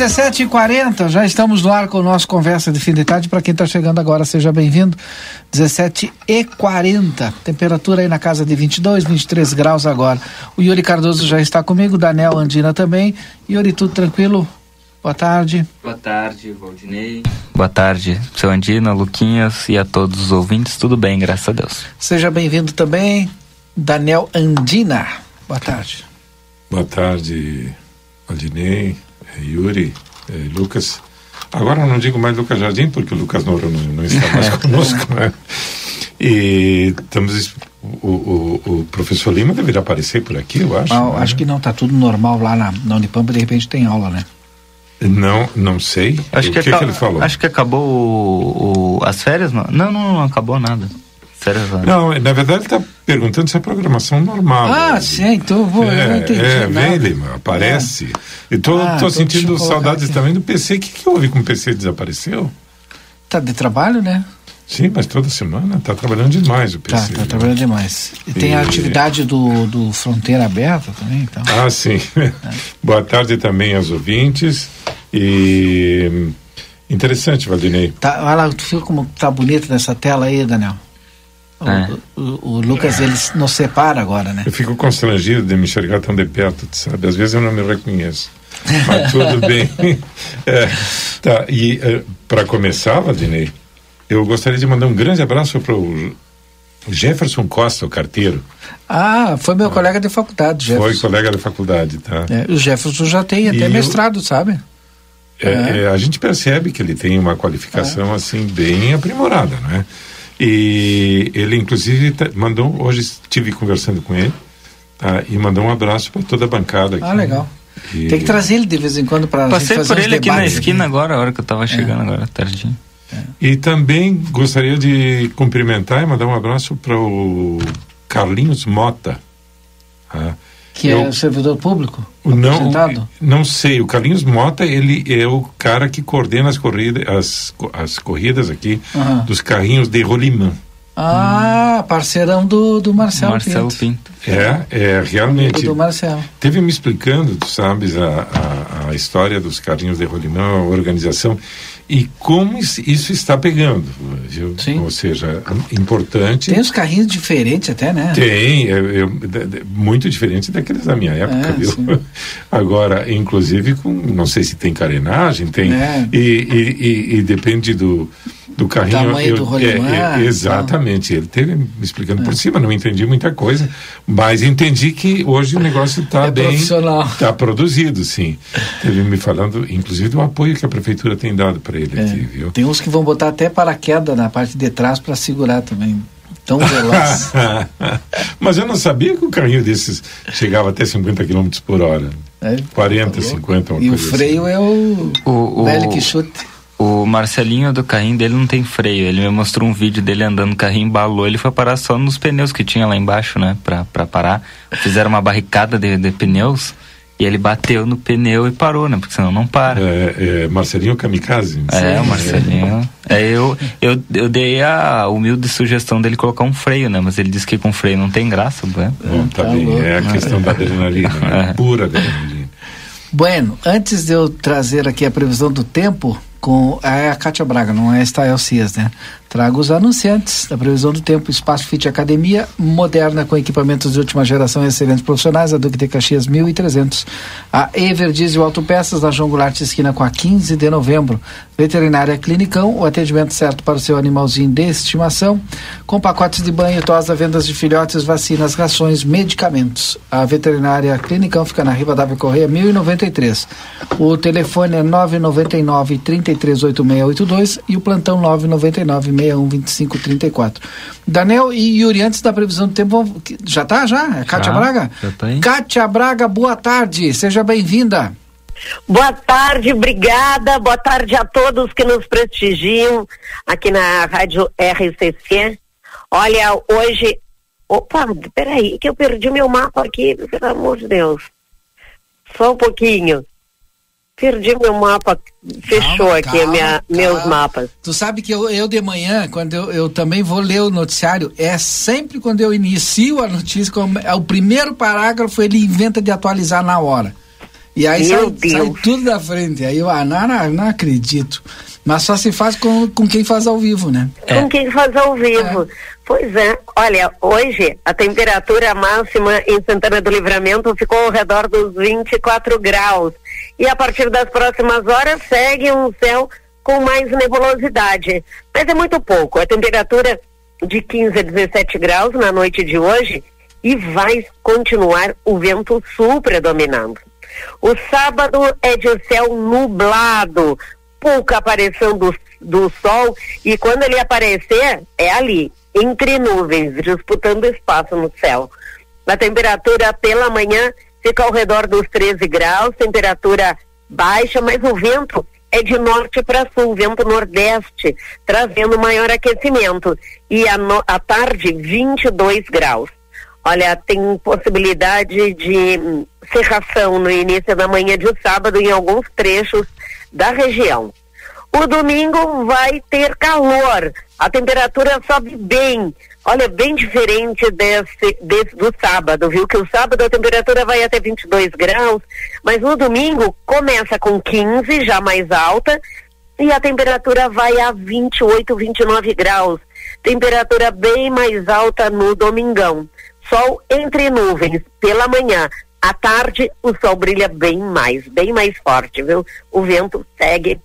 17h40, já estamos no ar com o nosso Conversa de Fim de Tarde. Para quem está chegando agora, seja bem-vindo. 17h40, temperatura aí na casa de 22, 23 graus agora. O Yuri Cardoso já está comigo, Daniel Andina também. Yuri, tudo tranquilo? Boa tarde. Boa tarde, Valdinei. Boa tarde, seu Andina, Luquinhas e a todos os ouvintes. Tudo bem, graças a Deus. Seja bem-vindo também, Daniel Andina. Boa tarde. Boa tarde, Valdinei. Yuri, eh, Lucas. Agora eu não digo mais Lucas Jardim, porque o Lucas Nouro não, não está mais conosco, né? E estamos. O, o, o, professor Lima deveria aparecer por aqui, eu acho. Ah, né? Acho que não, está tudo normal lá na, na Unipampa, de repente tem aula, né? Não, não sei. Acho o que, que, que ele falou? Acho que acabou o, o, as férias, não? Não, não, não acabou nada. Férias, não, na verdade está perguntando se é programação normal. Ah, né? sim, então vou, é, eu não entendi. É, vem, Lima, aparece. É. E tô, ah, tô sentindo saudades aqui. também do PC. O que, que houve com o PC? Desapareceu? Tá de trabalho, né? Sim, mas toda semana tá trabalhando demais o PC. Tá, tá trabalhando demais. E, e, tem a atividade do, do Fronteira Aberta também, então. Ah, sim. É. Boa tarde também aos ouvintes. E interessante, Valdinei. Tá, olha lá, tu viu como tá bonito nessa tela aí, Daniel? É. O, o, o, Lucas, ele nos separa agora, né? Eu fico constrangido de me enxergar tão de perto, sabe? Às vezes eu não me reconheço. Mas tudo bem. É, tá, e é, para começar, Valdinei, eu gostaria de mandar um grande abraço para o Jefferson Costa, o carteiro. Ah, foi meu ah. colega de faculdade, Jefferson. Foi colega de faculdade, tá? É, o Jefferson já tem até e mestrado, eu... sabe? É, é, a gente percebe que ele tem uma qualificação assim bem aprimorada, né? E ele, inclusive, tá, mandou. Hoje estive conversando com ele tá, e mandou um abraço para toda a bancada aqui. Ah, legal. E... Tem que trazer ele de vez em quando para Passei por ele aqui na esquina aqui. agora, a hora que eu estava chegando, é. agora, tardinho. É. E também gostaria de cumprimentar e mandar um abraço para o Carlinhos Mota. Tá? Que eu, é o servidor público? Não, não sei. O Carlinhos Mota, ele é o cara que coordena as corridas, as, as corridas aqui uhum. dos carrinhos de rolimã. Ah, parceirão do, do Marcelo, Marcelo Pinto. Pinto. É, é realmente. Do Marcelo. Teve me explicando, tu sabes, a, a, a história dos carrinhos de rolimã, a organização e como isso está pegando, viu? Sim. Ou seja, importante. Tem os carrinhos diferentes até, né? Tem, é, é, muito diferente daqueles da minha época, é, viu? Sim. Agora, inclusive com, não sei se tem carenagem, tem é. e, e, e, e depende do do carrinho. O tamanho eu, do rolimã. É, é, exatamente. Ele teve me explicando é. por cima, não entendi muita coisa, mas entendi que hoje o negócio está é bem. Está produzido, sim. Teve me falando, inclusive, do apoio que a prefeitura tem dado para ele é. aqui, viu? Tem uns que vão botar até paraquedas na parte de trás para segurar também. Tão veloz. mas eu não sabia que o carrinho desses chegava até 50 km por hora. É, 40, tá 50, E o freio assim. é o, o, o velho que chute. O Marcelinho do carrinho dele não tem freio. Ele me mostrou um vídeo dele andando no carrinho, embalou. Ele foi parar só nos pneus que tinha lá embaixo, né? Pra, pra parar. Fizeram uma barricada de, de pneus. E ele bateu no pneu e parou, né? Porque senão não para. É, é Marcelinho Kamikaze. É, o Marcelinho. É, eu, eu, eu dei a humilde sugestão dele colocar um freio, né? Mas ele disse que com freio não tem graça, né? Bom, tá, tá bem. Louco. É a questão da adrenalina, né? É. Pura adrenalina. Bueno, antes de eu trazer aqui a previsão do tempo, com é a Cátia Braga, não é a Estael Cias, né? Trago os anunciantes da previsão do tempo, Espaço Fit Academia, moderna com equipamentos de última geração e excelentes profissionais, a Duque de Caxias 1300. A Ever Diesel Autopeças, na João Goulart esquina com a 15 de novembro. Veterinária Clinicão, o atendimento certo para o seu animalzinho de estimação, com pacotes de banho, tosa, vendas de filhotes, vacinas, rações, medicamentos. A Veterinária Clinicão fica na Riva Dávila Correia 1093. O telefone é 999 338682 e o plantão 999 612534. Daniel e Yuri, antes da previsão do tempo, já tá já? É Kátia Braga? Já tá. Kátia Braga, boa tarde, seja bem-vinda. Boa tarde, obrigada. Boa tarde a todos que nos prestigiam aqui na Rádio RCC. Olha, hoje. Opa, peraí, que eu perdi meu mapa aqui, pelo amor de Deus. Só um pouquinho. Perdi meu mapa, fechou Calma, aqui calma, minha, meus calma. mapas. Tu sabe que eu, eu de manhã, quando eu, eu também vou ler o noticiário, é sempre quando eu inicio a notícia, como é o primeiro parágrafo ele inventa de atualizar na hora. E aí Meu sai, Deus. sai tudo da frente. Aí eu, ah, não, não, não acredito. Mas só se faz com, com quem faz ao vivo, né? É. Com quem faz ao vivo. Pois é, olha, hoje a temperatura máxima em Santana do Livramento ficou ao redor dos 24 graus. E a partir das próximas horas segue um céu com mais nebulosidade. Mas é muito pouco. A temperatura de 15 a 17 graus na noite de hoje e vai continuar o vento sul predominando. O sábado é de céu nublado, pouca aparição do, do sol e quando ele aparecer é ali, entre nuvens, disputando espaço no céu. A temperatura pela manhã fica ao redor dos 13 graus, temperatura baixa, mas o vento é de norte para sul, vento nordeste, trazendo maior aquecimento. E à no- tarde, 22 graus. Olha, tem possibilidade de hum, cerração no início da manhã de sábado em alguns trechos da região. O domingo vai ter calor, a temperatura sobe bem. Olha, bem diferente desse, desse do sábado, viu? Que o sábado a temperatura vai até 22 graus, mas no domingo começa com 15, já mais alta, e a temperatura vai a 28, 29 graus. Temperatura bem mais alta no domingão. Sol entre nuvens pela manhã. À tarde, o sol brilha bem mais, bem mais forte, viu? O vento segue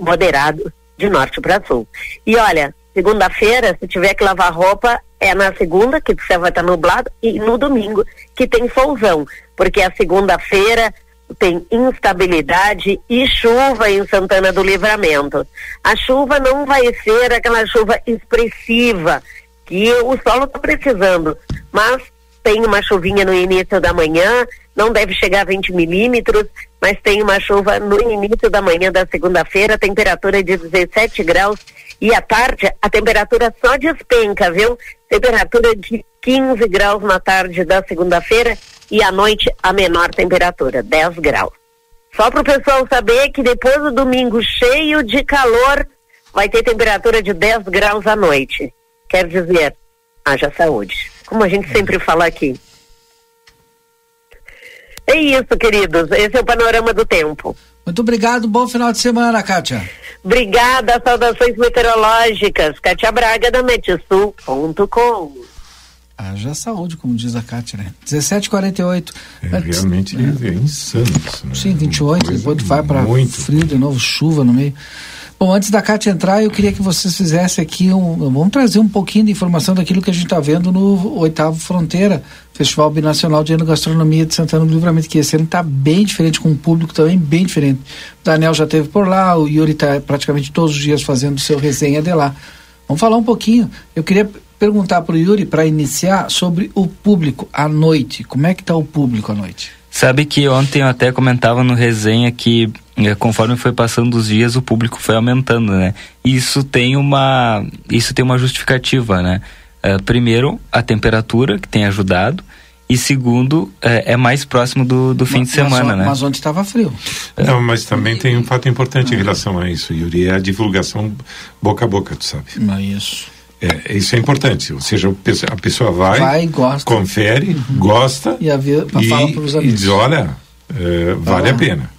moderado de norte para sul. E olha, segunda-feira, se tiver que lavar roupa, é na segunda, que o céu vai estar nublado, e no domingo, que tem solzão. Porque a segunda-feira tem instabilidade e chuva em Santana do Livramento. A chuva não vai ser aquela chuva expressiva que o solo está precisando, mas tem uma chuvinha no início da manhã, não deve chegar a 20 milímetros, mas tem uma chuva no início da manhã da segunda-feira, temperatura de 17 graus e à tarde a temperatura só despenca, viu? Temperatura de 15 graus na tarde da segunda-feira e à noite a menor temperatura, 10 graus. Só para o pessoal saber que depois do domingo cheio de calor, vai ter temperatura de 10 graus à noite. Quer dizer, haja saúde. Como a gente sempre fala aqui. É isso, queridos. Esse é o panorama do tempo. Muito obrigado, bom final de semana, Kátia. Obrigada, saudações meteorológicas. Cátia Braga da Metisul.com. Haja saúde, como diz a Kátia, né? 17h48. É, realmente é, é insano isso. Né? Sim, 28, Coisa depois vai para muito. frio de novo, chuva no meio. Bom, antes da Kátia entrar, eu queria que vocês fizessem aqui um. Vamos trazer um pouquinho de informação daquilo que a gente está vendo no oitavo Fronteira, Festival Binacional de Enogastronomia de Santana do Livramento, que esse ano está bem diferente, com um público também bem diferente. O Daniel já teve por lá, o Yuri está praticamente todos os dias fazendo seu resenha de lá. Vamos falar um pouquinho. Eu queria perguntar para o Yuri, para iniciar, sobre o público à noite. Como é que está o público à noite? Sabe que ontem eu até comentava no resenha que eh, conforme foi passando os dias o público foi aumentando, né? Isso tem uma isso tem uma justificativa, né? Eh, primeiro a temperatura que tem ajudado e segundo eh, é mais próximo do, do fim de Mas- semana, mas, né? Mas ontem estava frio. Não, mas também tem um fato importante em relação a isso, Yuri, é a divulgação boca a boca, tu sabe. Não é isso. É, isso é importante, ou seja, a pessoa vai, Vai gosta. confere, gosta E, a ver, e, fala para os e amigos. diz, olha, é, vale lá. a pena.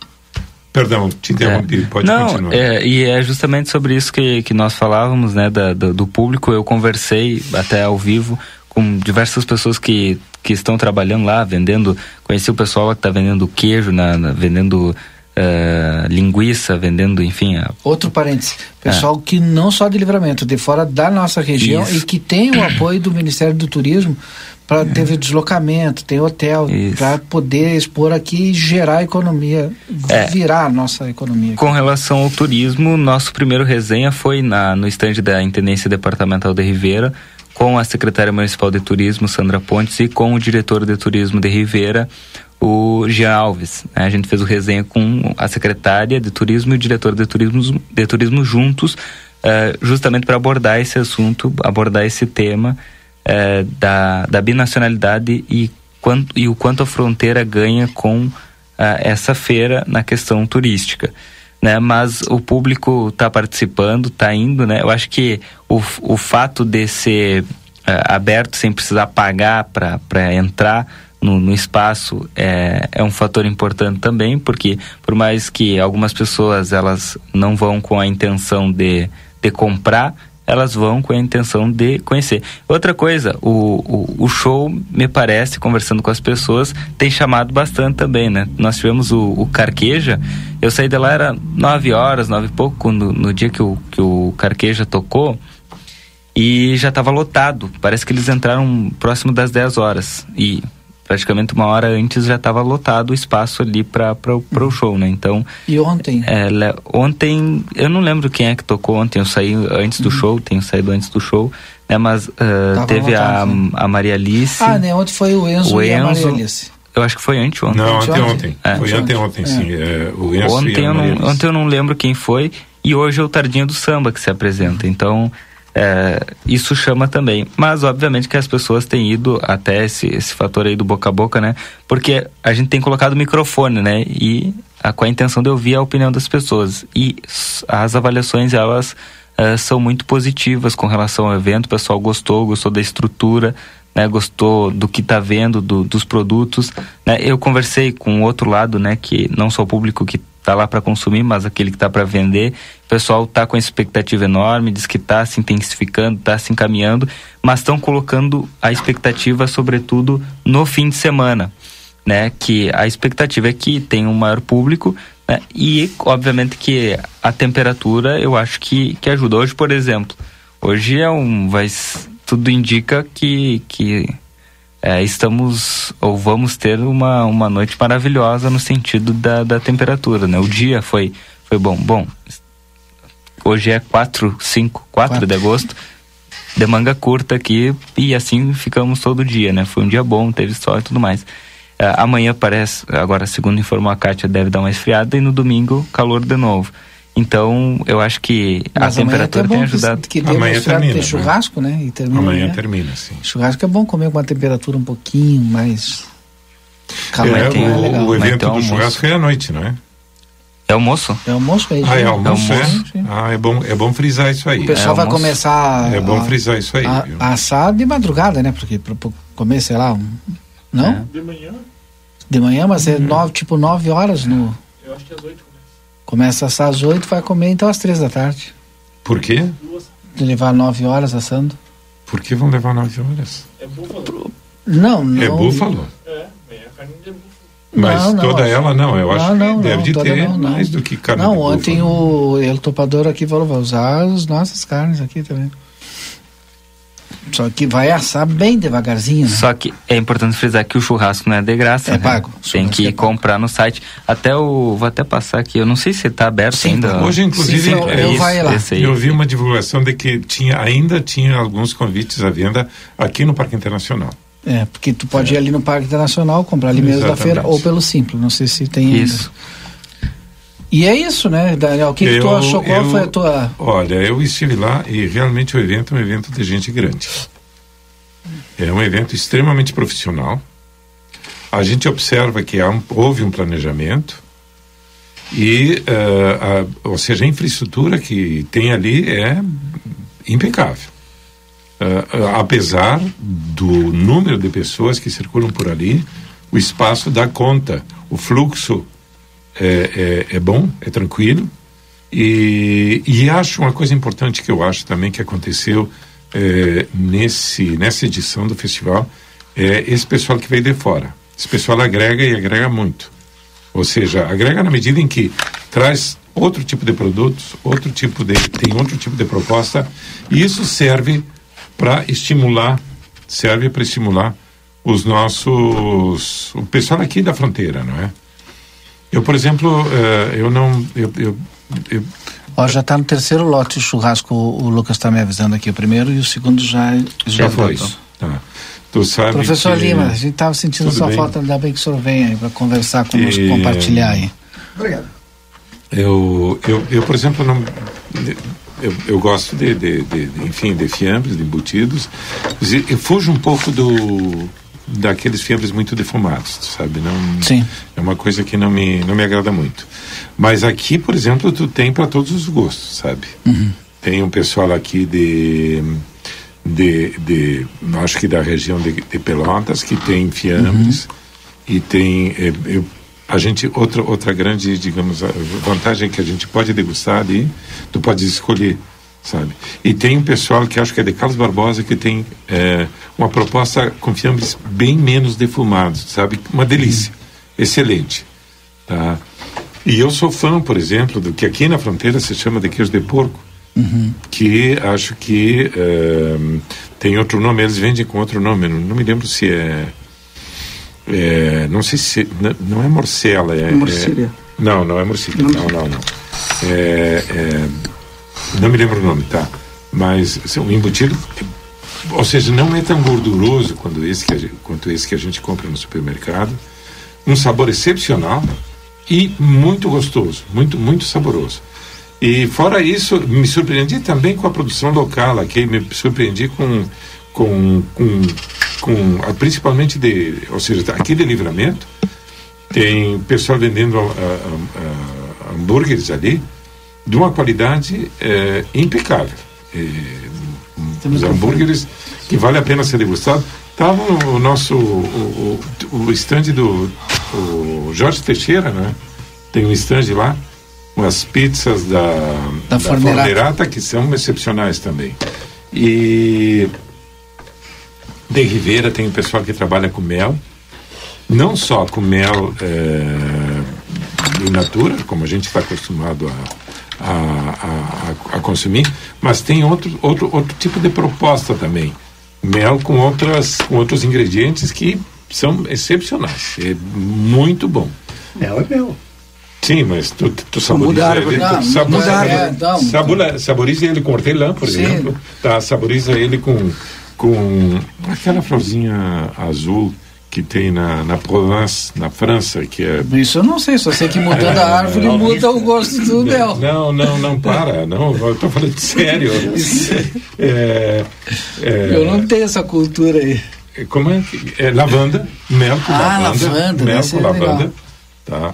Perdão, te interrompi, é. pode Não, continuar. É, e é justamente sobre isso que, que nós falávamos, né, da, do, do público. Eu conversei até ao vivo com diversas pessoas que, que estão trabalhando lá, vendendo. Conheci o pessoal que está vendendo queijo, na, na vendendo uh, linguiça, vendendo, enfim. A... Outro parênteses, pessoal é. que não só de livramento, de fora da nossa região Isso. e que tem o apoio do Ministério do Turismo para é. ter deslocamento, tem hotel, para poder expor aqui e gerar economia, é. virar a nossa economia. Aqui. Com relação ao turismo, nosso primeiro resenha foi na, no estande da Intendência Departamental de Ribeira, com a secretária municipal de turismo, Sandra Pontes, e com o diretor de turismo de Ribeira, o Jean Alves. Né? A gente fez o resenha com a secretária de turismo e o diretor de turismo, de turismo juntos, uh, justamente para abordar esse assunto, abordar esse tema uh, da, da binacionalidade e, quanto, e o quanto a fronteira ganha com essa feira na questão turística. Né? Mas o público está participando, está indo, né? Eu acho que o, o fato de ser aberto sem precisar pagar para entrar no, no espaço é, é um fator importante também, porque por mais que algumas pessoas elas não vão com a intenção de, de comprar, elas vão com a intenção de conhecer. Outra coisa, o, o, o, show, me parece, conversando com as pessoas, tem chamado bastante também, né? Nós tivemos o, o Carqueja, eu saí de lá, era nove horas, nove e pouco, quando, no dia que o, que o Carqueja tocou, e já estava lotado. Parece que eles entraram próximo das 10 horas. E praticamente uma hora antes já estava lotado o espaço ali para o uhum. show, né? Então. E ontem? É, ontem, eu não lembro quem é que tocou ontem, eu saí antes do uhum. show, tenho saído antes do show, né? Mas uh, teve lotado, a, a Maria Alice. Ah, né? Ontem foi o Enzo, o e Enzo, a Maria Alice. Eu acho que foi anteontem. Não, anteontem. É. Foi anteontem, é. sim. É, o Enzo ontem, e a eu não, ontem eu não lembro quem foi. E hoje é o Tardinho do Samba que se apresenta. Então, é, isso chama também. Mas, obviamente, que as pessoas têm ido até esse, esse fator aí do boca a boca, né? Porque a gente tem colocado microfone, né? E a, com a intenção de ouvir a opinião das pessoas. E as avaliações, elas é, são muito positivas com relação ao evento. O pessoal gostou, gostou da estrutura, né? Gostou do que está vendo, do, dos produtos. Né? Eu conversei com o outro lado, né? Que não só o público que está lá para consumir, mas aquele que está para vender. O pessoal está com expectativa enorme, diz que está se intensificando, está se encaminhando, mas estão colocando a expectativa, sobretudo, no fim de semana. Né, que a expectativa é que tenha um maior público né, e, obviamente, que a temperatura eu acho que, que ajuda. Hoje, por exemplo, hoje é um. Vai, tudo indica que, que é, estamos ou vamos ter uma, uma noite maravilhosa no sentido da, da temperatura, né? O dia foi, foi bom. Bom, hoje é 4, 5, 4 de agosto, de manga curta aqui e assim ficamos todo dia, né? Foi um dia bom, teve sol e tudo mais. É, amanhã parece, agora segundo informou a Kátia, deve dar uma esfriada e no domingo calor de novo. Então, eu acho que Mas a temperatura tem ajudado. Que, que amanhã termina. Ter né? churrasco, né? E termina, amanhã né? termina, sim. Churrasco é bom comer com uma temperatura um pouquinho mais. Calma, é, o, é legal. o evento do churrasco é à noite, não é? É almoço? É almoço aí. Ah, é almoço, é? Almoço, é? Ah, é bom, é bom frisar isso aí. O pessoal é vai começar. É bom frisar isso aí. A, a assar de madrugada, né? Porque para comer, sei lá, um, não? É. De manhã. De manhã, mas é nove, tipo nove horas no. Eu acho que às oito Começa a assar às 8, vai comer então às 3 da tarde. Por quê? De levar 9 horas assando. Por que vão levar 9 horas? É búfalo. Não, não. É búfalo? É, meia carne de búfalo. Mas não, não, toda ela não, eu acho não, que deve de ter mais do que carne Não, de ontem o El Topador aqui falou, vai usar as nossas carnes aqui também. Só que vai assar bem devagarzinho. Né? Só que é importante frisar que o churrasco não é de graça. É né? pago. Tem que é comprar no site. Até o. Vou até passar aqui. Eu não sei se está aberto Sim, ainda. Hoje, inclusive, Sim, eu, eu, vai lá. eu vi uma divulgação de que tinha, ainda tinha alguns convites à venda aqui no Parque Internacional. É, porque tu pode é. ir ali no Parque Internacional, comprar ali mesmo da feira, ou pelo Simples. Não sei se tem Isso. Ainda. E é isso, né, Daniel? O que, que tu achou? Qual eu, foi a tua. Olha, eu estive lá e realmente o evento é um evento de gente grande. É um evento extremamente profissional. A gente observa que um, houve um planejamento e, uh, a, ou seja, a infraestrutura que tem ali é impecável. Uh, apesar do número de pessoas que circulam por ali, o espaço dá conta, o fluxo é, é, é bom, é tranquilo. E, e acho uma coisa importante que eu acho também que aconteceu é, nesse, nessa edição do festival é esse pessoal que veio de fora. Esse pessoal agrega e agrega muito. Ou seja, agrega na medida em que traz outro tipo de produtos, outro tipo de tem outro tipo de proposta e isso serve para estimular, serve para estimular os nossos o pessoal aqui da fronteira, não é? Eu, por exemplo, uh, eu não eu, eu, eu Ó, já está no terceiro lote o churrasco, o, Lucas está me avisando aqui, o primeiro e o segundo já já foi. Tá. Tu sabe Professor que... Lima, a gente estava sentindo Tudo sua bem. falta, ainda bem que o senhor vem aí para conversar conosco, E- compartilhar aí. Obrigado. Eu, eu, eu por exemplo, não, eu, eu gosto de, de, de, de, enfim, de fiambres, de embutidos. Eu fujo um pouco do daqueles fiambres muito defumados, sabe? Não, Sim. É uma coisa que não me, não me agrada muito. Mas aqui, por exemplo, tu tem para todos os gostos, sabe? Tem um pessoal aqui de de, de acho que da região de, de Pelotas que tem fiambres e tem eh, eu, a gente outra outra grande digamos vantagem que a gente pode degustar ali tu pode escolher sabe? E tem um pessoal que acho que é de Carlos Barbosa que tem eh, uma proposta com fiambres bem menos defumados sabe? Uma delícia. Excelente tá? E eu sou fã por exemplo do que aqui na fronteira se chama de queijo de porco que acho que ehm, tem outro nome, eles vendem com outro nome, não, não me lembro se é, é, não sei se não, não é morcela, é, é- não, não é morcília, não, não, não. É, é, não me lembro o nome, tá? Mas assim, o embutido, ou seja, não é tão gorduroso quando esse que a gente, quanto esse que a gente compra no supermercado, um sabor excepcional e muito gostoso, muito muito saboroso. E fora isso, me surpreendi também com a produção local aqui, me surpreendi com com, com, com ah, principalmente de, ou seja, aqui de Livramento, tem pessoal vendendo ah, ah, hambúrgueres ali de uma qualidade eh, impecável. Eh, os hambúrgueres que vale a pena ser degustado. Estava o nosso o, o, o stand do o Jorge Teixeira, né? Tem um stand lá, umas pizzas da, Da Fornerata. que são excepcionais também. E de Rivera tem um pessoal que trabalha com mel, não só com mel é, in natura, como a gente está acostumado a, a, a, a, consumir, mas tem outro, outro, outro tipo de proposta também. Mel com, outras, com outros ingredientes que são excepcionais. É muito bom. Mel é mel. Sim, mas tu, tu saboriza ele, árvore. tu Não, sabor- é, sabula- saboriza ele com hortelã, por Sim. exemplo. Tá, saboriza ele com, com aquela florzinha azul que tem na, na Provence, na França, que é Isso eu não sei, só sei que mudando a árvore muda o gosto do mel. não, não, não para, não, eu estou falando sério. É, é, Eu não tenho essa cultura aí. como é que é lavanda, mel com Ah, lavanda, lavanda, mel com lavanda, tá?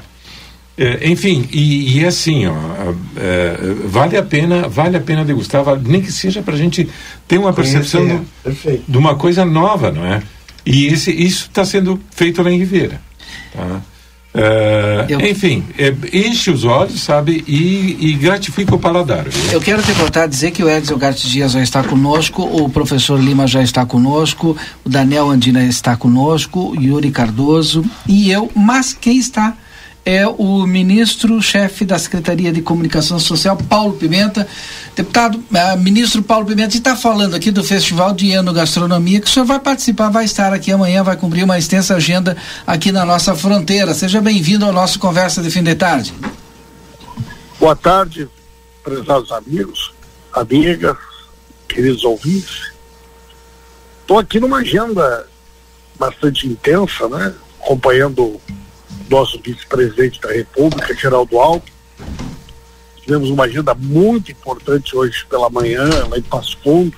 É, enfim, e, e assim, ó, é, vale a pena, vale a pena degustar, vale- nem que seja para a gente ter uma percepção Conhecer. do- de uma coisa nova, não é? E esse, isso está sendo feito lá em Ribeira. Tá? É, Eu- Enfim, é, enche os olhos, sabe, e, e gratifica o paladar. viu? Eu quero te contar, dizer que o Edson Garte Dias já está conosco, o professor Lima já está conosco, o Daniel Andina está conosco, o Yuri Cardoso e eu, mas quem está é o ministro-chefe da Secretaria de Comunicação Social, Paulo Pimenta. Deputado, eh, ministro Paulo Pimenta, está falando aqui do Festival de Enogastronomia, que o senhor vai participar, vai estar aqui amanhã, vai cumprir uma extensa agenda aqui na nossa fronteira. Seja bem-vindo ao nosso Conversa de Fim de Tarde. Boa tarde, prezados amigos, amigas, queridos ouvintes. Estou aqui numa agenda bastante intensa, né? Acompanhando nosso vice-presidente da República, Geraldo Alckmin. Tivemos uma agenda muito importante hoje pela manhã, lá em Passo Fundo.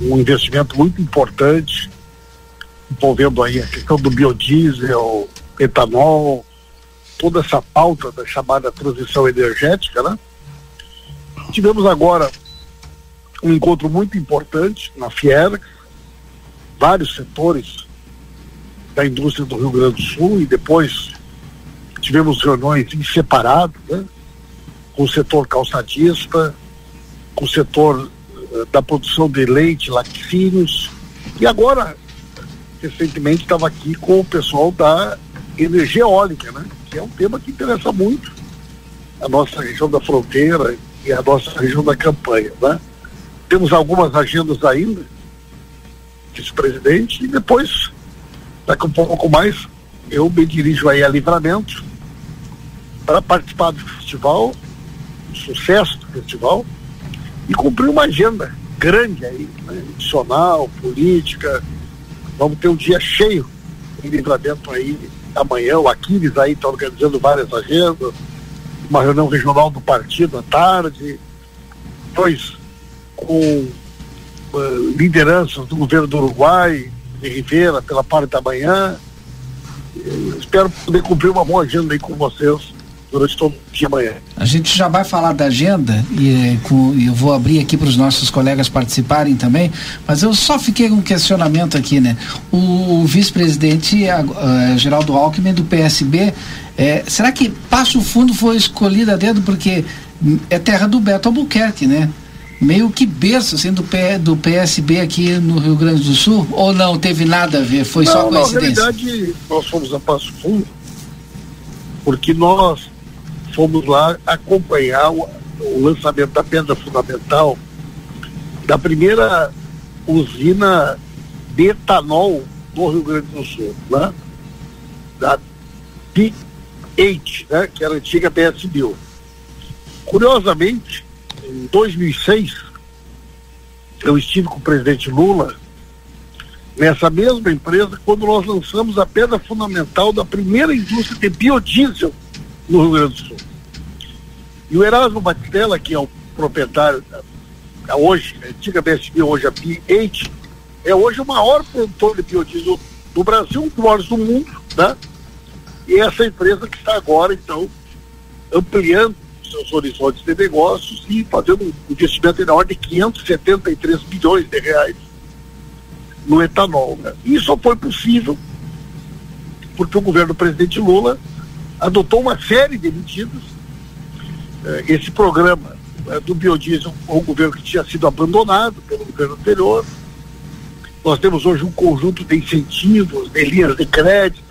Um investimento muito importante, envolvendo aí a questão do biodiesel, etanol, toda essa pauta da chamada transição energética, né? Tivemos agora um encontro muito importante na Fierex, vários setores da indústria do Rio Grande do Sul e depois tivemos reuniões em separado, né? com o setor calçadista, com o setor uh, da produção de leite, laticínios, e agora, recentemente, estava aqui com o pessoal da energia eólica, né? que é um tema que interessa muito a nossa região da fronteira e a nossa região da campanha. Né? Temos algumas agendas ainda, vice-presidente, e depois, daqui um pouco mais, eu me dirijo aí a Livramento para participar do festival, do sucesso do festival, e cumprir uma agenda grande aí, né? adicional, política. Vamos ter um dia cheio em livramento aí amanhã, o Aquiles aí está organizando várias agendas, uma reunião regional do partido à tarde, depois com uh, lideranças do governo do Uruguai, de Rivera, pela parte da manhã. Espero poder cumprir uma boa agenda aí com vocês durante todo o dia amanhã. A gente já vai falar da agenda e com, eu vou abrir aqui para os nossos colegas participarem também, mas eu só fiquei com um questionamento aqui, né? O, o vice-presidente uh, Geraldo Alckmin do PSB, é, será que Passo Fundo foi escolhido a dedo porque é terra do Beto Albuquerque, né? Meio que berço assim, do, P, do PSB aqui no Rio Grande do Sul? Ou não teve nada a ver? Foi não, só coincidência? Na realidade, nós fomos a Passo Fundo porque nós fomos lá acompanhar o, o lançamento da pedra fundamental da primeira usina de etanol do Rio Grande do Sul, né? da P8, né? que era a antiga PSBio. Curiosamente, em 2006, eu estive com o presidente Lula nessa mesma empresa quando nós lançamos a pedra fundamental da primeira indústria de biodiesel no Rio Grande do Sul. E o Erasmo Batistella, que é o proprietário da, da hoje, antiga BSB, hoje a B8, é hoje o maior produtor de biodiesel do Brasil, um dos maiores do mundo, né? E essa empresa que está agora, então, ampliando seus horizontes de negócios e fazendo um investimento na ordem de 573 bilhões de reais no etanol. Né? Isso só foi possível porque o governo do presidente Lula adotou uma série de medidas. Eh, esse programa eh, do biodiesel foi um governo que tinha sido abandonado pelo governo anterior. Nós temos hoje um conjunto de incentivos, de linhas de crédito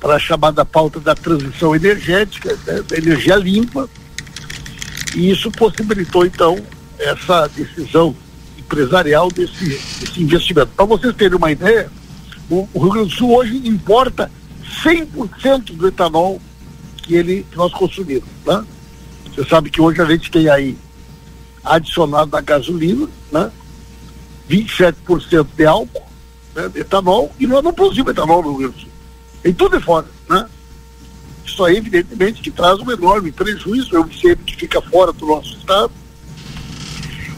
para a chamada pauta da transição energética, né, da energia limpa. E isso possibilitou, então, essa decisão empresarial desse, desse investimento. Para vocês terem uma ideia, o, o, Rio Grande do Sul hoje importa 100% do etanol que, ele, que nós consumimos. Né? Você sabe que hoje a gente tem aí adicionado na gasolina, né? 27% de álcool, né? de etanol, e nós não produzimos etanol no Rio Grande do Sul. Tem tudo de fora, né? Isso aí, evidentemente, que traz um enorme prejuízo, é um que fica fora do nosso estado.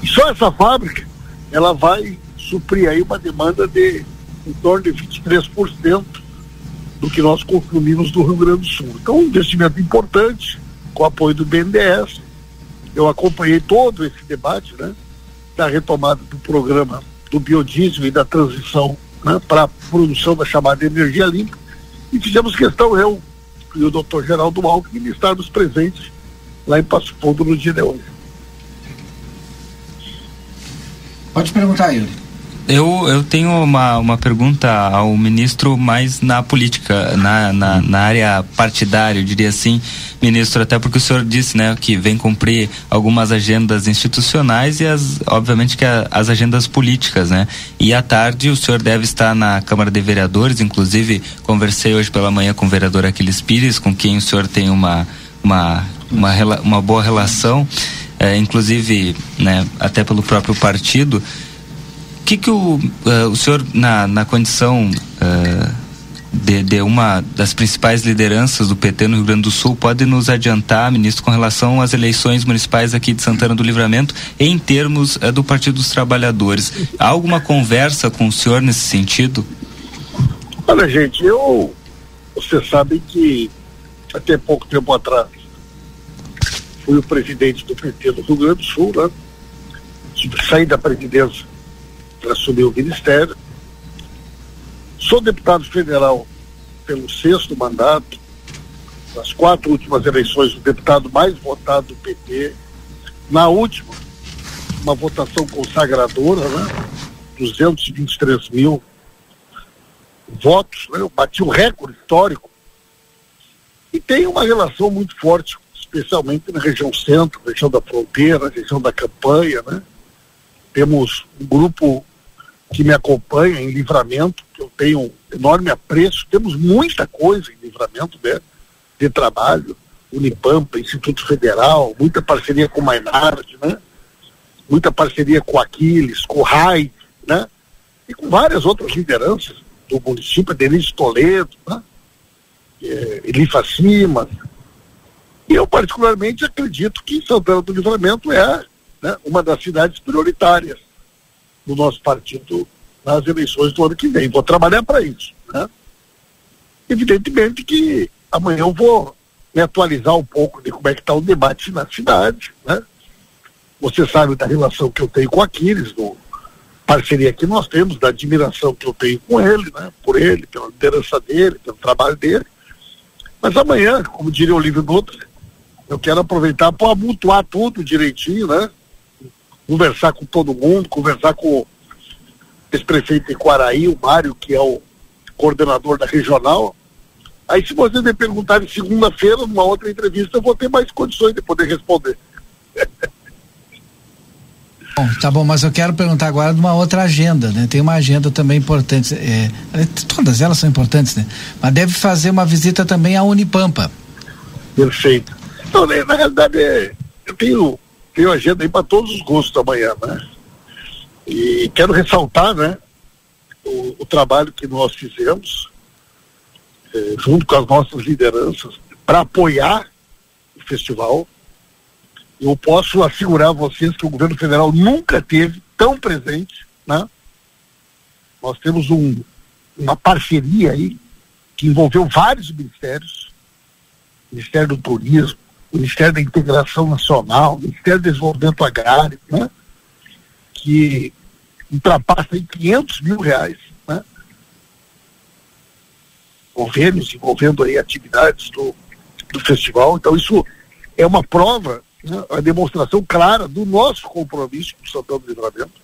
E só essa fábrica, ela vai suprir aí uma demanda de em torno de 23% do que nós consumimos do Rio Grande do Sul. Então, um investimento importante, com o apoio do BNDES. Eu acompanhei todo esse debate, né? Da retomada do programa do biodiesel e da transição né, para a produção da chamada energia limpa. E fizemos questão, eu e o doutor Geraldo Alckmin, estarmos presentes lá em Passo Fundo no dia de hoje. Pode perguntar, Yuri. Eu, eu tenho uma, uma pergunta ao ministro mais na política, na, na, na, área partidária, eu diria assim, ministro, até porque o senhor disse, né, que vem cumprir algumas agendas institucionais e as, obviamente que a, as agendas políticas, né? E à tarde o senhor deve estar na Câmara de Vereadores, inclusive conversei hoje pela manhã com o vereador Aquiles Pires, com quem o senhor tem uma, uma, uma, uma boa relação, é, inclusive, né, até pelo próprio partido que, que o, uh, o senhor, na, na condição uh, de, de, uma das principais lideranças do PT no Rio Grande do Sul, pode nos adiantar, ministro, com relação às eleições municipais aqui de Santana do Livramento, em termos uh, do Partido dos Trabalhadores? Há alguma conversa com o senhor nesse sentido? Olha, gente, eu. Você sabe que até pouco tempo atrás fui o presidente do PT do Rio Grande do Sul, né? Saí da presidência assumir o ministério. Sou deputado federal pelo sexto mandato. nas quatro últimas eleições, o deputado mais votado do PT. Na última, uma votação consagradora, né? 223 mil votos, né? Eu bati um recorde histórico. E tem uma relação muito forte, especialmente na região centro, região da fronteira, região da campanha, né? Temos um grupo que me acompanha em livramento, que eu tenho um enorme apreço. Temos muita coisa em livramento né, de trabalho, Unipampa, Instituto Federal, muita parceria com o Mainard, né? muita parceria com Aquiles, com o RAI, né? e com várias outras lideranças do município, Denise Toledo, né? é, Elifa Simas. E eu particularmente acredito que Santana do Livramento é né, uma das cidades prioritárias do nosso partido nas eleições do ano que vem. Vou trabalhar para isso. Né? Evidentemente que amanhã eu vou me atualizar um pouco de como é que está o debate na cidade. Né? Você sabe da relação que eu tenho com Aquiles, do parceria que nós temos, da admiração que eu tenho com ele, né? por ele, pela liderança dele, pelo trabalho dele. Mas amanhã, como diria o livro Dutra, eu quero aproveitar para amontoar tudo direitinho, né? Conversar com todo mundo, conversar com o ex-prefeito de Quaraí, o Mário, que é o coordenador da regional. Aí se vocês me perguntarem segunda-feira, numa outra entrevista, eu vou ter mais condições de poder responder. Bom, tá bom, mas eu quero perguntar agora de uma outra agenda, né? Tem uma agenda também importante, é, todas elas são importantes, né? Mas deve fazer uma visita também à Unipampa. Perfeito. Então, na realidade, é, eu tenho tenho agenda aí para todos os gostos amanhã, né? E quero ressaltar, né, o, o trabalho que nós fizemos, eh, junto com as nossas lideranças, para apoiar o festival. Eu posso assegurar a vocês que o governo federal nunca teve tão presente, né? Nós temos um, uma parceria aí que envolveu vários ministérios, Ministério do Turismo, Ministério da Integração Nacional, Ministério do Desenvolvimento Agrário, né? que ultrapassa em 500 mil reais. Né? Convênios envolvendo aí atividades do, do festival. Então, isso é uma prova, né? uma demonstração clara do nosso compromisso com o Santana do Livramento,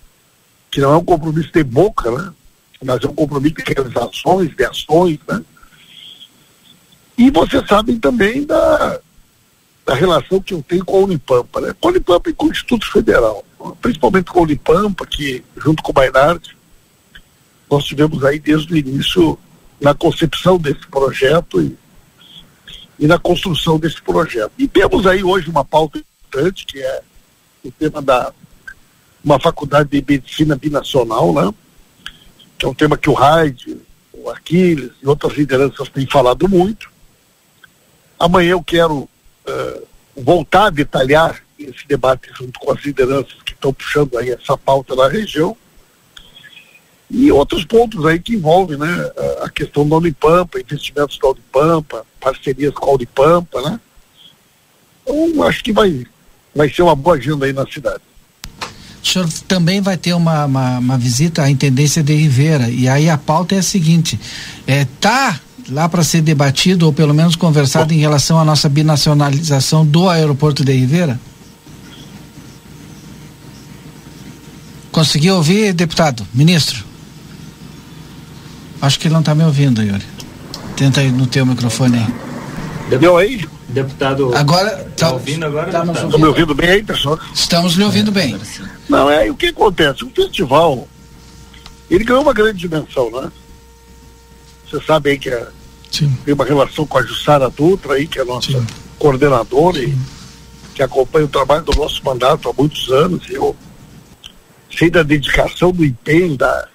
que não é um compromisso de boca, né? mas é um compromisso de realizações, de ações. Né? E vocês sabem também da, da relação que eu tenho com a Unipampa, né? Com a Unipampa e com o Instituto Federal, principalmente com a Unipampa, que junto com o Bainard, nós tivemos aí desde o início na concepção desse projeto e, e na construção desse projeto. E temos aí hoje uma pauta importante, que é o tema da uma faculdade de medicina binacional, né? Que é um tema que o Raid, o Aquiles e outras lideranças têm falado muito. Amanhã eu quero uh, voltar a detalhar esse debate junto com as lideranças que estão puxando aí essa pauta na região e outros pontos aí que envolvem né, a questão da Unipampa, investimentos da Unipampa, parcerias com a Unipampa, né? Então, acho que vai, vai ser uma boa agenda aí na cidade. O senhor também vai ter uma, uma, uma visita à Intendência de Rivera, e aí a pauta é a seguinte, é, tá lá para ser debatido ou pelo menos conversado em relação à nossa binacionalização do aeroporto de Ribeira? Conseguiu ouvir, deputado? Ministro? Acho que ele não está me ouvindo, Yuri. Tenta aí no teu microfone aí. Deu aí? Deputado. Agora. Tá, tá ouvindo agora? Tá Estão tá me ouvindo bem aí, pessoal? Estamos lhe ouvindo é, bem. Não, é o que acontece? O festival, ele ganhou uma grande dimensão, né? Você sabe aí que a, Sim. tem uma relação com a Jussara Dutra aí, que é a nossa Sim. coordenadora Sim. e que acompanha o trabalho do nosso mandato há muitos anos. Eu sei da dedicação, do empenho da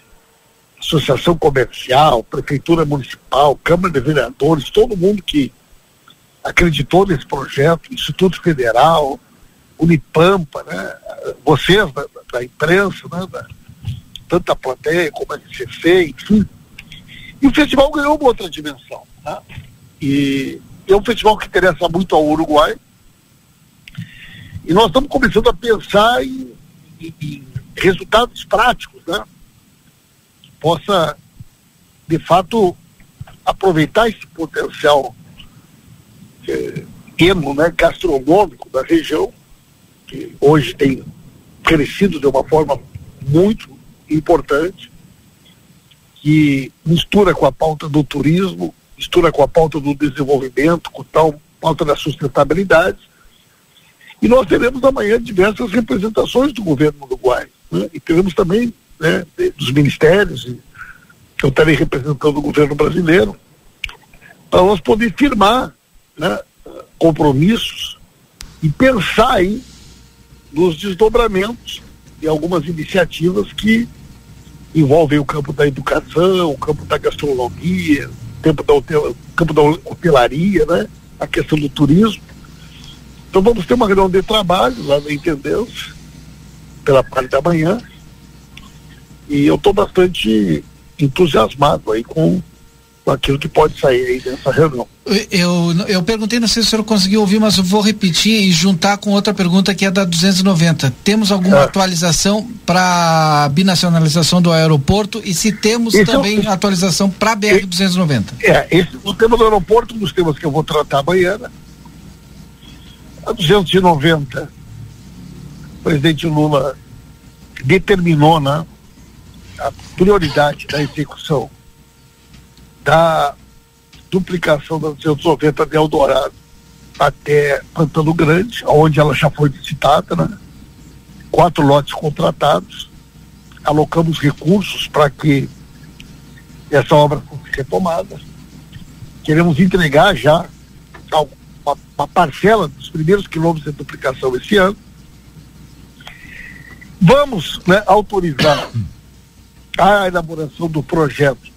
Associação Comercial, Prefeitura Municipal, Câmara de Vereadores, todo mundo que acreditou nesse projeto, Instituto Federal, Unipampa, né? vocês da, da imprensa, né? da, tanto a plateia como a SCC, enfim, e o festival ganhou uma outra dimensão. Né? E é um festival que interessa muito ao Uruguai. E nós estamos começando a pensar em, em, em resultados práticos, né? Que possa, de fato, aproveitar esse potencial eh, emo, né, gastronômico da região, que hoje tem crescido de uma forma muito importante, que mistura com a pauta do turismo, mistura com a pauta do desenvolvimento, com tal pauta da sustentabilidade. E nós teremos amanhã diversas representações do governo uruguai. Né? E teremos também né, dos ministérios, e eu estarei representando o governo brasileiro, para nós poder firmar né, compromissos e pensar aí nos desdobramentos e algumas iniciativas que envolvem o campo da educação, o campo da gastronomia, o campo da, hotel, campo da hotelaria, né? a questão do turismo. Então vamos ter uma reunião de trabalho lá no Entendeus, pela parte da manhã, e eu estou bastante entusiasmado aí com aquilo que pode sair aí dessa reunião. Eu, eu perguntei, não sei se o senhor conseguiu ouvir, mas eu vou repetir e juntar com outra pergunta que é da 290. Temos alguma é. atualização para binacionalização do aeroporto e se temos esse também é, atualização para a BR-290? É, esse, o tema do aeroporto, um dos temas que eu vou tratar amanhã, né? a 290, o presidente Lula determinou né, a prioridade da execução da duplicação da 290 de Eldorado até Pantano Grande, onde ela já foi visitada, né? quatro lotes contratados, alocamos recursos para que essa obra fosse retomada. Queremos entregar já uma, uma parcela dos primeiros quilômetros de duplicação esse ano. Vamos né, autorizar a elaboração do projeto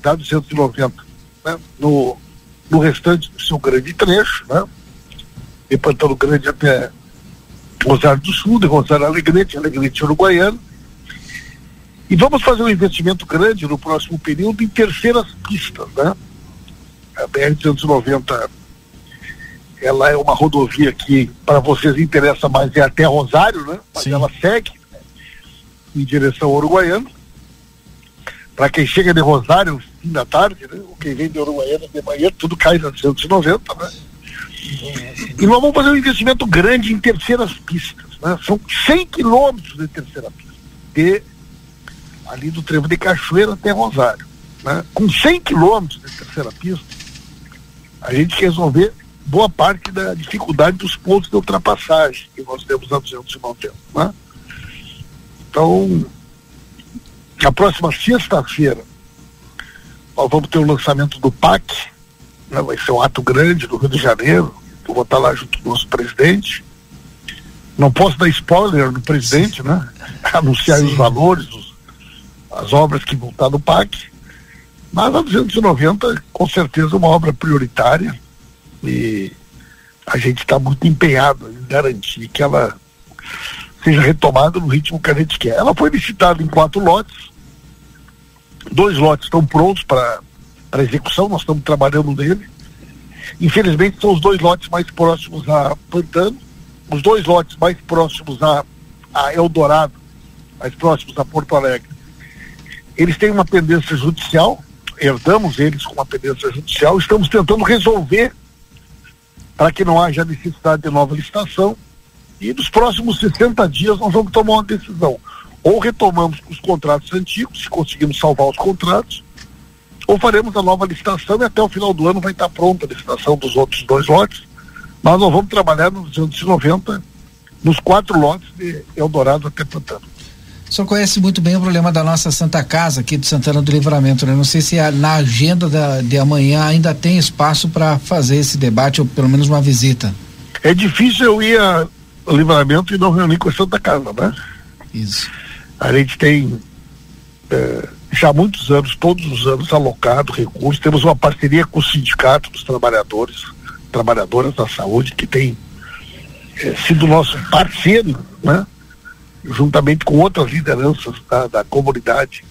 da 290 né, no, no restante do seu grande trecho, né, de Pantano Grande até Rosário do Sul, de Rosário Alegrete, Alegrete Uruguaiano. E vamos fazer um investimento grande no próximo período em terceiras pistas, né? A BR-290, ela é uma rodovia que, para vocês, interessa mais é até Rosário, né? Mas Sim. ela segue né, em direção ao Uruguaiano para quem chega de Rosário, fim da tarde, né? Ou quem vem de Uruguaiana de manhã, tudo cai na 290, né? E nós vamos fazer um investimento grande em terceiras pistas, né? São 100 quilômetros de terceira pista, de ali do trevo de Cachoeira até Rosário, né? Com 100 quilômetros de terceira pista, a gente resolver boa parte da dificuldade dos pontos de ultrapassagem que nós temos na 290, né? Então, na próxima sexta-feira, nós vamos ter o lançamento do PAC, né, vai ser um ato grande do Rio de Janeiro, eu vou estar lá junto com o nosso presidente. Não posso dar spoiler do presidente, né? Anunciar Sim. os valores, os, as obras que vão estar no PAC. Mas a 290, com certeza, é uma obra prioritária e a gente está muito empenhado em garantir que ela seja retomada no ritmo que a gente quer. Ela foi licitada em quatro lotes, dois lotes estão prontos para execução, nós estamos trabalhando nele. Infelizmente são os dois lotes mais próximos a Pantano, os dois lotes mais próximos a, a Eldorado, mais próximos a Porto Alegre. Eles têm uma pendência judicial, herdamos eles com uma pendência judicial, estamos tentando resolver para que não haja necessidade de nova licitação e nos próximos 60 dias nós vamos tomar uma decisão. Ou retomamos os contratos antigos, se conseguimos salvar os contratos, ou faremos a nova licitação e até o final do ano vai estar pronta a licitação dos outros dois lotes. Mas nós vamos trabalhar nos 290, nos quatro lotes de Eldorado até Pantano. O senhor conhece muito bem o problema da nossa Santa Casa aqui de Santana do Livramento, né? Não sei se na agenda da, de amanhã ainda tem espaço para fazer esse debate ou pelo menos uma visita. É difícil eu ir a Livramento e não reunir com a Santa Casa, né? Isso. A gente tem é, já há muitos anos, todos os anos, alocado recursos. Temos uma parceria com o Sindicato dos Trabalhadores, Trabalhadoras da Saúde, que tem é, sido nosso parceiro, né? juntamente com outras lideranças da, da comunidade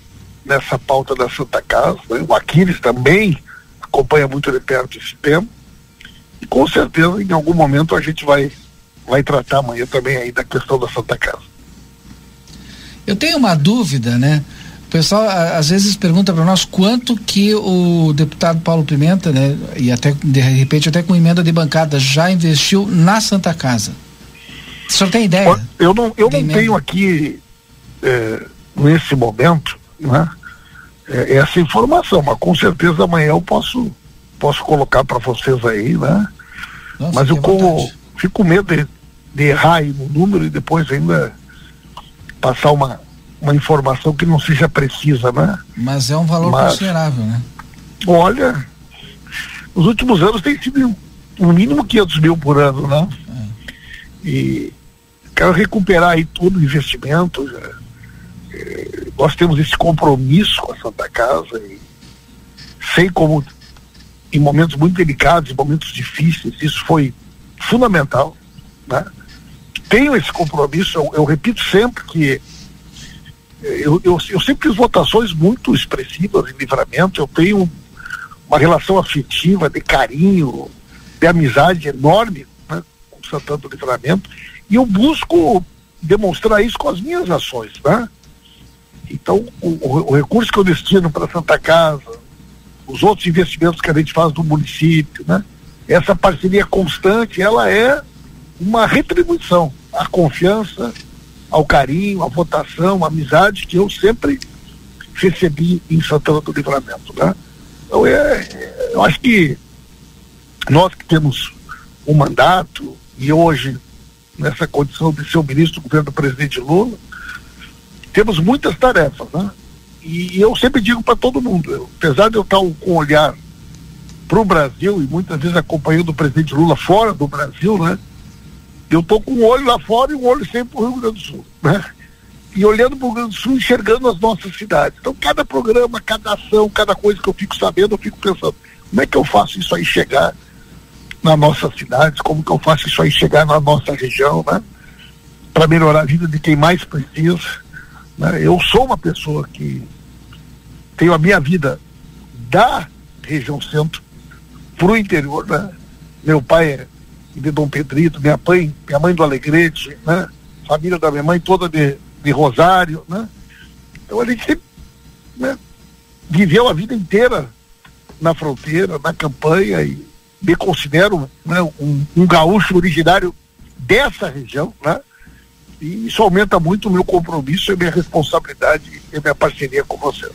nessa pauta da Santa Casa. Né? O Aquiles também acompanha muito de perto esse tema. E com certeza, em algum momento, a gente vai, vai tratar amanhã também aí da questão da Santa Casa. Eu tenho uma dúvida, né? O pessoal às vezes pergunta para nós quanto que o deputado Paulo Pimenta, né, e até de repente até com emenda de bancada já investiu na Santa Casa. O senhor tem ideia? Eu não, eu não tenho aqui é, nesse momento, né, é, essa informação, mas com certeza amanhã eu posso posso colocar para vocês aí, né? Nossa, mas eu como, fico com medo de, de errar aí no número e depois ainda passar uma uma informação que não seja precisa, né? Mas é um valor Mas, considerável, né? Olha, nos últimos anos tem sido no mínimo 500 mil por ano, né? É. E quero recuperar aí todo o investimento. Já, é, nós temos esse compromisso com a Santa Casa e sei como em momentos muito delicados, em momentos difíceis, isso foi fundamental, né? Tenho esse compromisso, eu, eu repito sempre que eu, eu, eu sempre fiz votações muito expressivas em livramento, eu tenho uma relação afetiva, de carinho, de amizade enorme né, com Santana do Livramento, e eu busco demonstrar isso com as minhas ações, né? Então, o, o, o recurso que eu destino para Santa Casa, os outros investimentos que a gente faz no município, né? Essa parceria constante, ela é uma retribuição à confiança, ao carinho, à votação, à amizade que eu sempre recebi em Santana do Livramento. Né? Então, é, eu acho que nós que temos um mandato e hoje, nessa condição de ser o ministro do governo do presidente Lula, temos muitas tarefas. Né? E, e eu sempre digo para todo mundo, eu, apesar de eu estar com um olhar para o Brasil e muitas vezes acompanhando o presidente Lula fora do Brasil, né? Eu estou com um olho lá fora e um olho sempre para o Rio Grande do Sul, né? E olhando para o Rio Grande do Sul, enxergando as nossas cidades. Então, cada programa, cada ação, cada coisa que eu fico sabendo, eu fico pensando, como é que eu faço isso aí chegar nas nossas cidades? Como que eu faço isso aí chegar na nossa região, né? Para melhorar a vida de quem mais precisa. Né? Eu sou uma pessoa que tenho a minha vida da região centro para o interior, né? Meu pai é de Dom Pedrito, minha mãe, minha mãe do Alegrete, né? Família da minha mãe toda de, de Rosário, né? Então a gente né, viveu a vida inteira na fronteira, na campanha e me considero né, um, um gaúcho originário dessa região, né? E isso aumenta muito o meu compromisso e minha responsabilidade e minha parceria com vocês.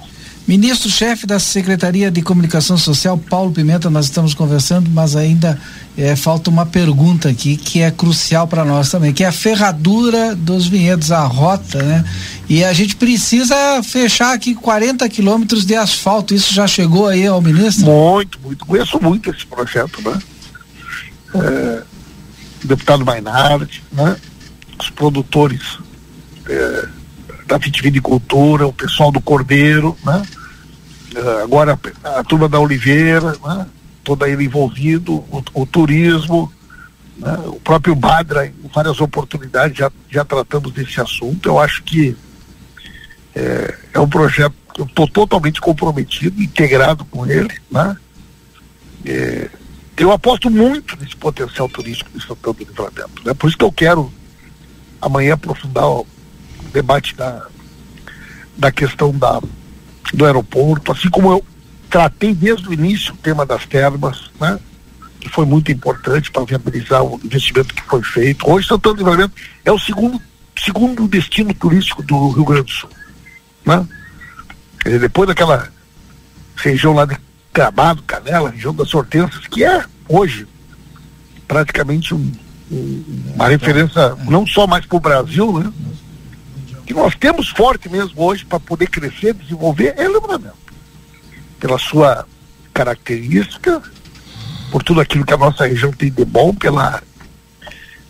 Ministro-chefe da Secretaria de Comunicação Social, Paulo Pimenta, nós estamos conversando, mas ainda é, falta uma pergunta aqui que é crucial para nós também, que é a ferradura dos vinhedos, a rota, né? E a gente precisa fechar aqui 40 quilômetros de asfalto. Isso já chegou aí ao ministro? Muito, muito. Conheço muito esse projeto, né? É, o deputado Mainardi, né? Os produtores. É, da vitivinicultura, o pessoal do Cordeiro, né? Uh, agora a, a, turma da Oliveira, né? toda ele envolvido, o, o turismo, né? o próprio Badra, em várias oportunidades já, já tratamos desse assunto. Eu acho que é, é um projeto que eu estou totalmente comprometido, integrado com ele, né? É, eu aposto muito nesse potencial turístico de Santana do Livramento, né? Por isso que eu quero amanhã aprofundar debate da, da questão da, do aeroporto, assim como eu tratei desde o início o tema das termas, né? que foi muito importante para viabilizar o investimento que foi feito. Hoje Santana do Livramento é o segundo, segundo destino turístico do Rio Grande do Sul. Né? Depois daquela região lá de Gramado, Canela, região das Hortênsias, que é hoje praticamente um, um, uma referência não só mais para o Brasil, né? Que nós temos forte mesmo hoje para poder crescer, desenvolver, é Livramento. Pela sua característica, por tudo aquilo que a nossa região tem de bom, pela,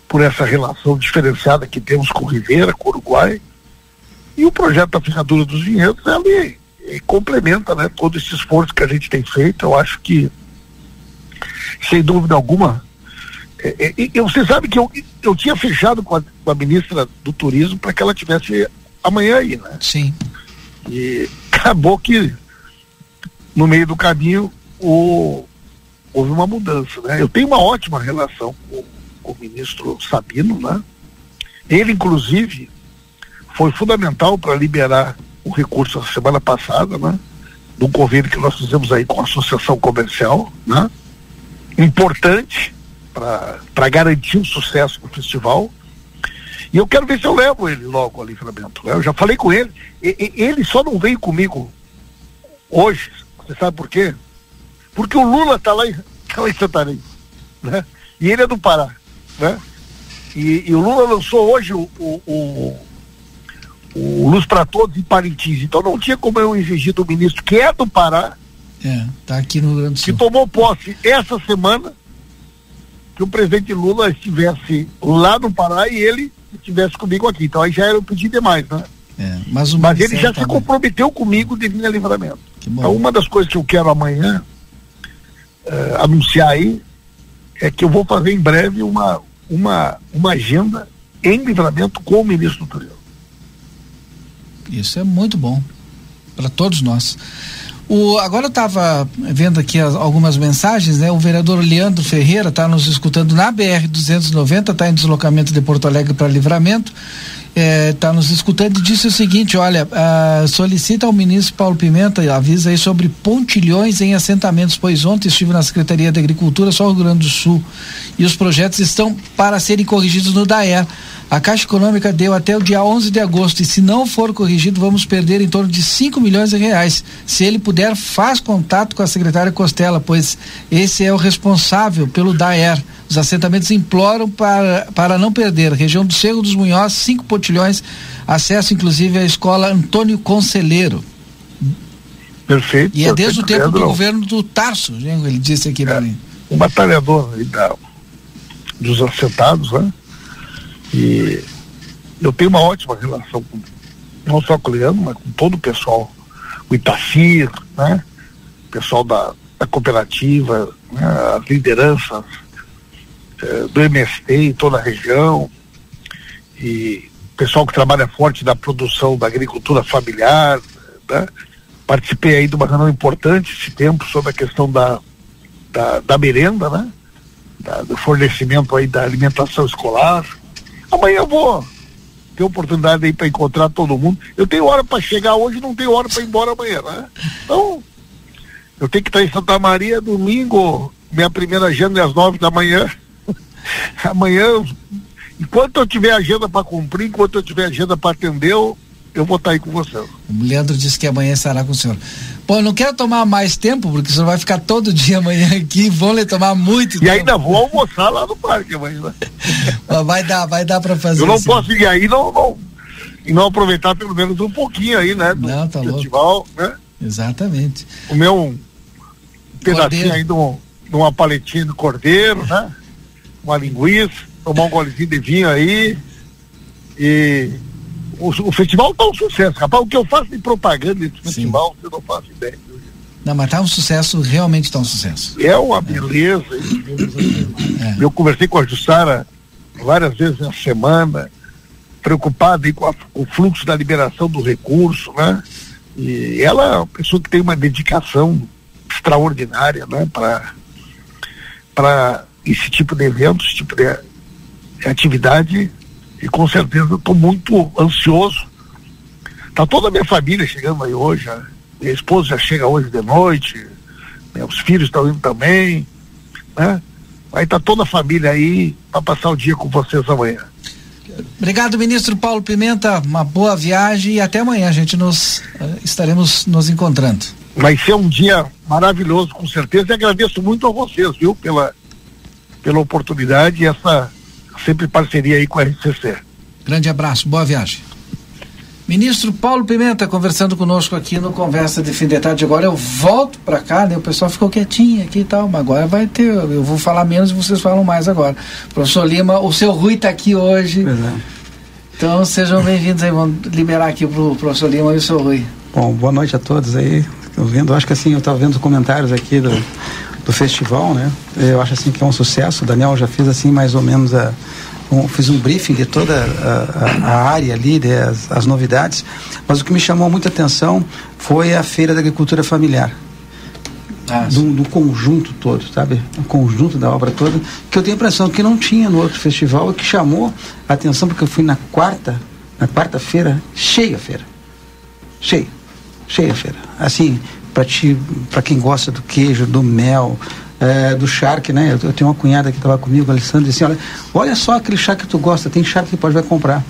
por essa relação diferenciada que temos com Ribeira, com o Uruguai. E o projeto da Ferradura dos Vinhedos, ele, ele complementa né, todo esse esforço que a gente tem feito. Eu acho que, sem dúvida alguma, é, é, você sabe que eu, eu tinha fechado com a, com a ministra do Turismo para que ela tivesse amanhã aí, né? Sim. E acabou que no meio do caminho o, houve uma mudança, né? Eu tenho uma ótima relação com, com o ministro Sabino, né? Ele, inclusive, foi fundamental para liberar o recurso na semana passada, né? Do convênio que nós fizemos aí com a Associação Comercial, né? Importante para garantir o sucesso do festival. E eu quero ver se eu levo ele logo ali, Livramento. Eu já falei com ele. E, ele só não veio comigo hoje. Você sabe por quê? Porque o Lula está lá, em, tá lá em Santarém. Né? E ele é do Pará. Né? E, e o Lula lançou hoje o, o, o, o Luz para Todos em Parintins. Então não tinha como eu exigir do ministro, que é do Pará, é, tá aqui no Rio Grande do Sul. que tomou posse essa semana, que o presidente Lula estivesse lá no Pará e ele estivesse comigo aqui. Então aí já era um pedido demais, né? É, mas, Mas ele já tá se comprometeu comigo de vir a livramento. Então, uma das coisas que eu quero amanhã eh, anunciar aí é que eu vou fazer em breve uma, uma, uma agenda em livramento com o ministro do turismo. Isso é muito bom para todos nós. O, agora eu estava vendo aqui as- algumas mensagens, né? O vereador Leandro Ferreira está nos escutando na BR 290, está em deslocamento de Porto Alegre para Livramento. Está nos escutando e disse o seguinte: olha, ah, solicita ao ministro Paulo Pimenta, avisa aí sobre pontilhões em assentamentos, pois ontem estive na Secretaria de Agricultura, só Rio Grande do Sul, e os projetos estão para serem corrigidos no DAER. A Caixa Econômica deu até o dia 11 de agosto e se não for corrigido, vamos perder em torno de 5 milhões de reais. Se ele puder, faz contato com a secretária Costela, pois esse é o responsável pelo DAER. Os assentamentos imploram para, para não perder. Região do Cerro dos Munhoz, 5 potilhões, acesso inclusive à escola Antônio Conselheiro. Perfeito. E é desde o tempo do governo do Tarso, né? ele disse aqui para mim. um batalhador da, dos assentados, né? E eu tenho uma ótima relação com, não só com o Leandro, mas com todo o pessoal, o Itacir, né? O pessoal da, da cooperativa, né? as lideranças eh, do MST em toda a região, e o pessoal que trabalha forte na produção da agricultura familiar, né? Participei aí de uma reunião importante esse tempo sobre a questão da, da, da merenda, né? Da- do fornecimento aí da alimentação escolar. Amanhã eu vou ter oportunidade aí para encontrar todo mundo. Eu tenho hora para chegar hoje, não tenho hora para ir embora amanhã, né? Então, eu tenho que estar em Santa Maria domingo, minha primeira agenda é às nove da manhã. amanhã, enquanto eu tiver agenda para cumprir, enquanto eu tiver agenda para atender, eu, eu vou estar aí com você. O Leandro disse que amanhã estará com o senhor. Pô, eu não quero tomar mais tempo, porque o senhor vai ficar todo dia amanhã aqui, vão lhe tomar muito E tempo. ainda vou almoçar lá no parque amanhã. né? Mas Vai dar, vai dar para fazer Eu não assim. posso ir aí não, não, e não aproveitar pelo menos um pouquinho aí, né? Do Não, tá louco. festival, né? Exatamente. Comer um pedacinho Cordeiro. aí de, um- de uma paletinha de cordeiro, né? Uma linguiça, tomar um golezinho de vinho aí. E o, o festival tá um sucesso, rapaz. O que eu faço de propaganda desse festival, eu não faço ideia. Não, mas tá um sucesso, realmente tá um sucesso. É uma beleza. É. Eu conversei com a Jussara várias vezes na semana, preocupada com, a- com o fluxo da liberação do recurso, né? E ela é uma pessoa que tem uma dedicação extraordinária, né? Para para esse tipo de evento, esse tipo de atividade. E com certeza estou muito ansioso. Tá toda a minha família chegando aí hoje. né? Minha esposa já chega hoje de noite. Meus filhos estão indo também, né? Vai estar toda a família aí para passar o dia com vocês amanhã. Obrigado, ministro Paulo Pimenta. Uma boa viagem e até amanhã a gente nos eh, estaremos nos encontrando. Vai ser um dia maravilhoso, com certeza, e agradeço muito a vocês, viu, pela, pela oportunidade e essa sempre parceria aí com a RCC. Grande abraço, boa viagem. Ministro Paulo Pimenta conversando conosco aqui no Conversa de Fim de Tarde. Agora eu volto para cá, né? O pessoal ficou quietinho aqui e tal, mas agora vai ter. Eu vou falar menos e vocês falam mais agora. Professor Lima, o seu Rui está aqui hoje. Pois é. Então sejam bem-vindos aí. Vamos liberar aqui pro professor Lima e o seu Rui. Bom, boa noite a todos aí. Tô vendo, acho que assim, eu estava vendo os comentários aqui do, do festival, né? Eu acho assim que é um sucesso. O Daniel já fez assim mais ou menos a um, fiz um briefing de toda a, a, a área ali, de, as, as novidades. Mas o que me chamou muita atenção foi a feira da agricultura familiar. Ah, do, do conjunto todo, sabe? O conjunto da obra toda, que eu tenho a impressão que não tinha no outro festival e que chamou a atenção porque eu fui na quarta, na quarta-feira, cheia a feira. cheia, cheia a feira. Assim, para quem gosta do queijo, do mel, é, do charque, né? Eu, eu, tenho uma cunhada que estava comigo, a Alessandra, disse, olha, olha só aquele charque que tu gosta, tem charque que pode vai comprar.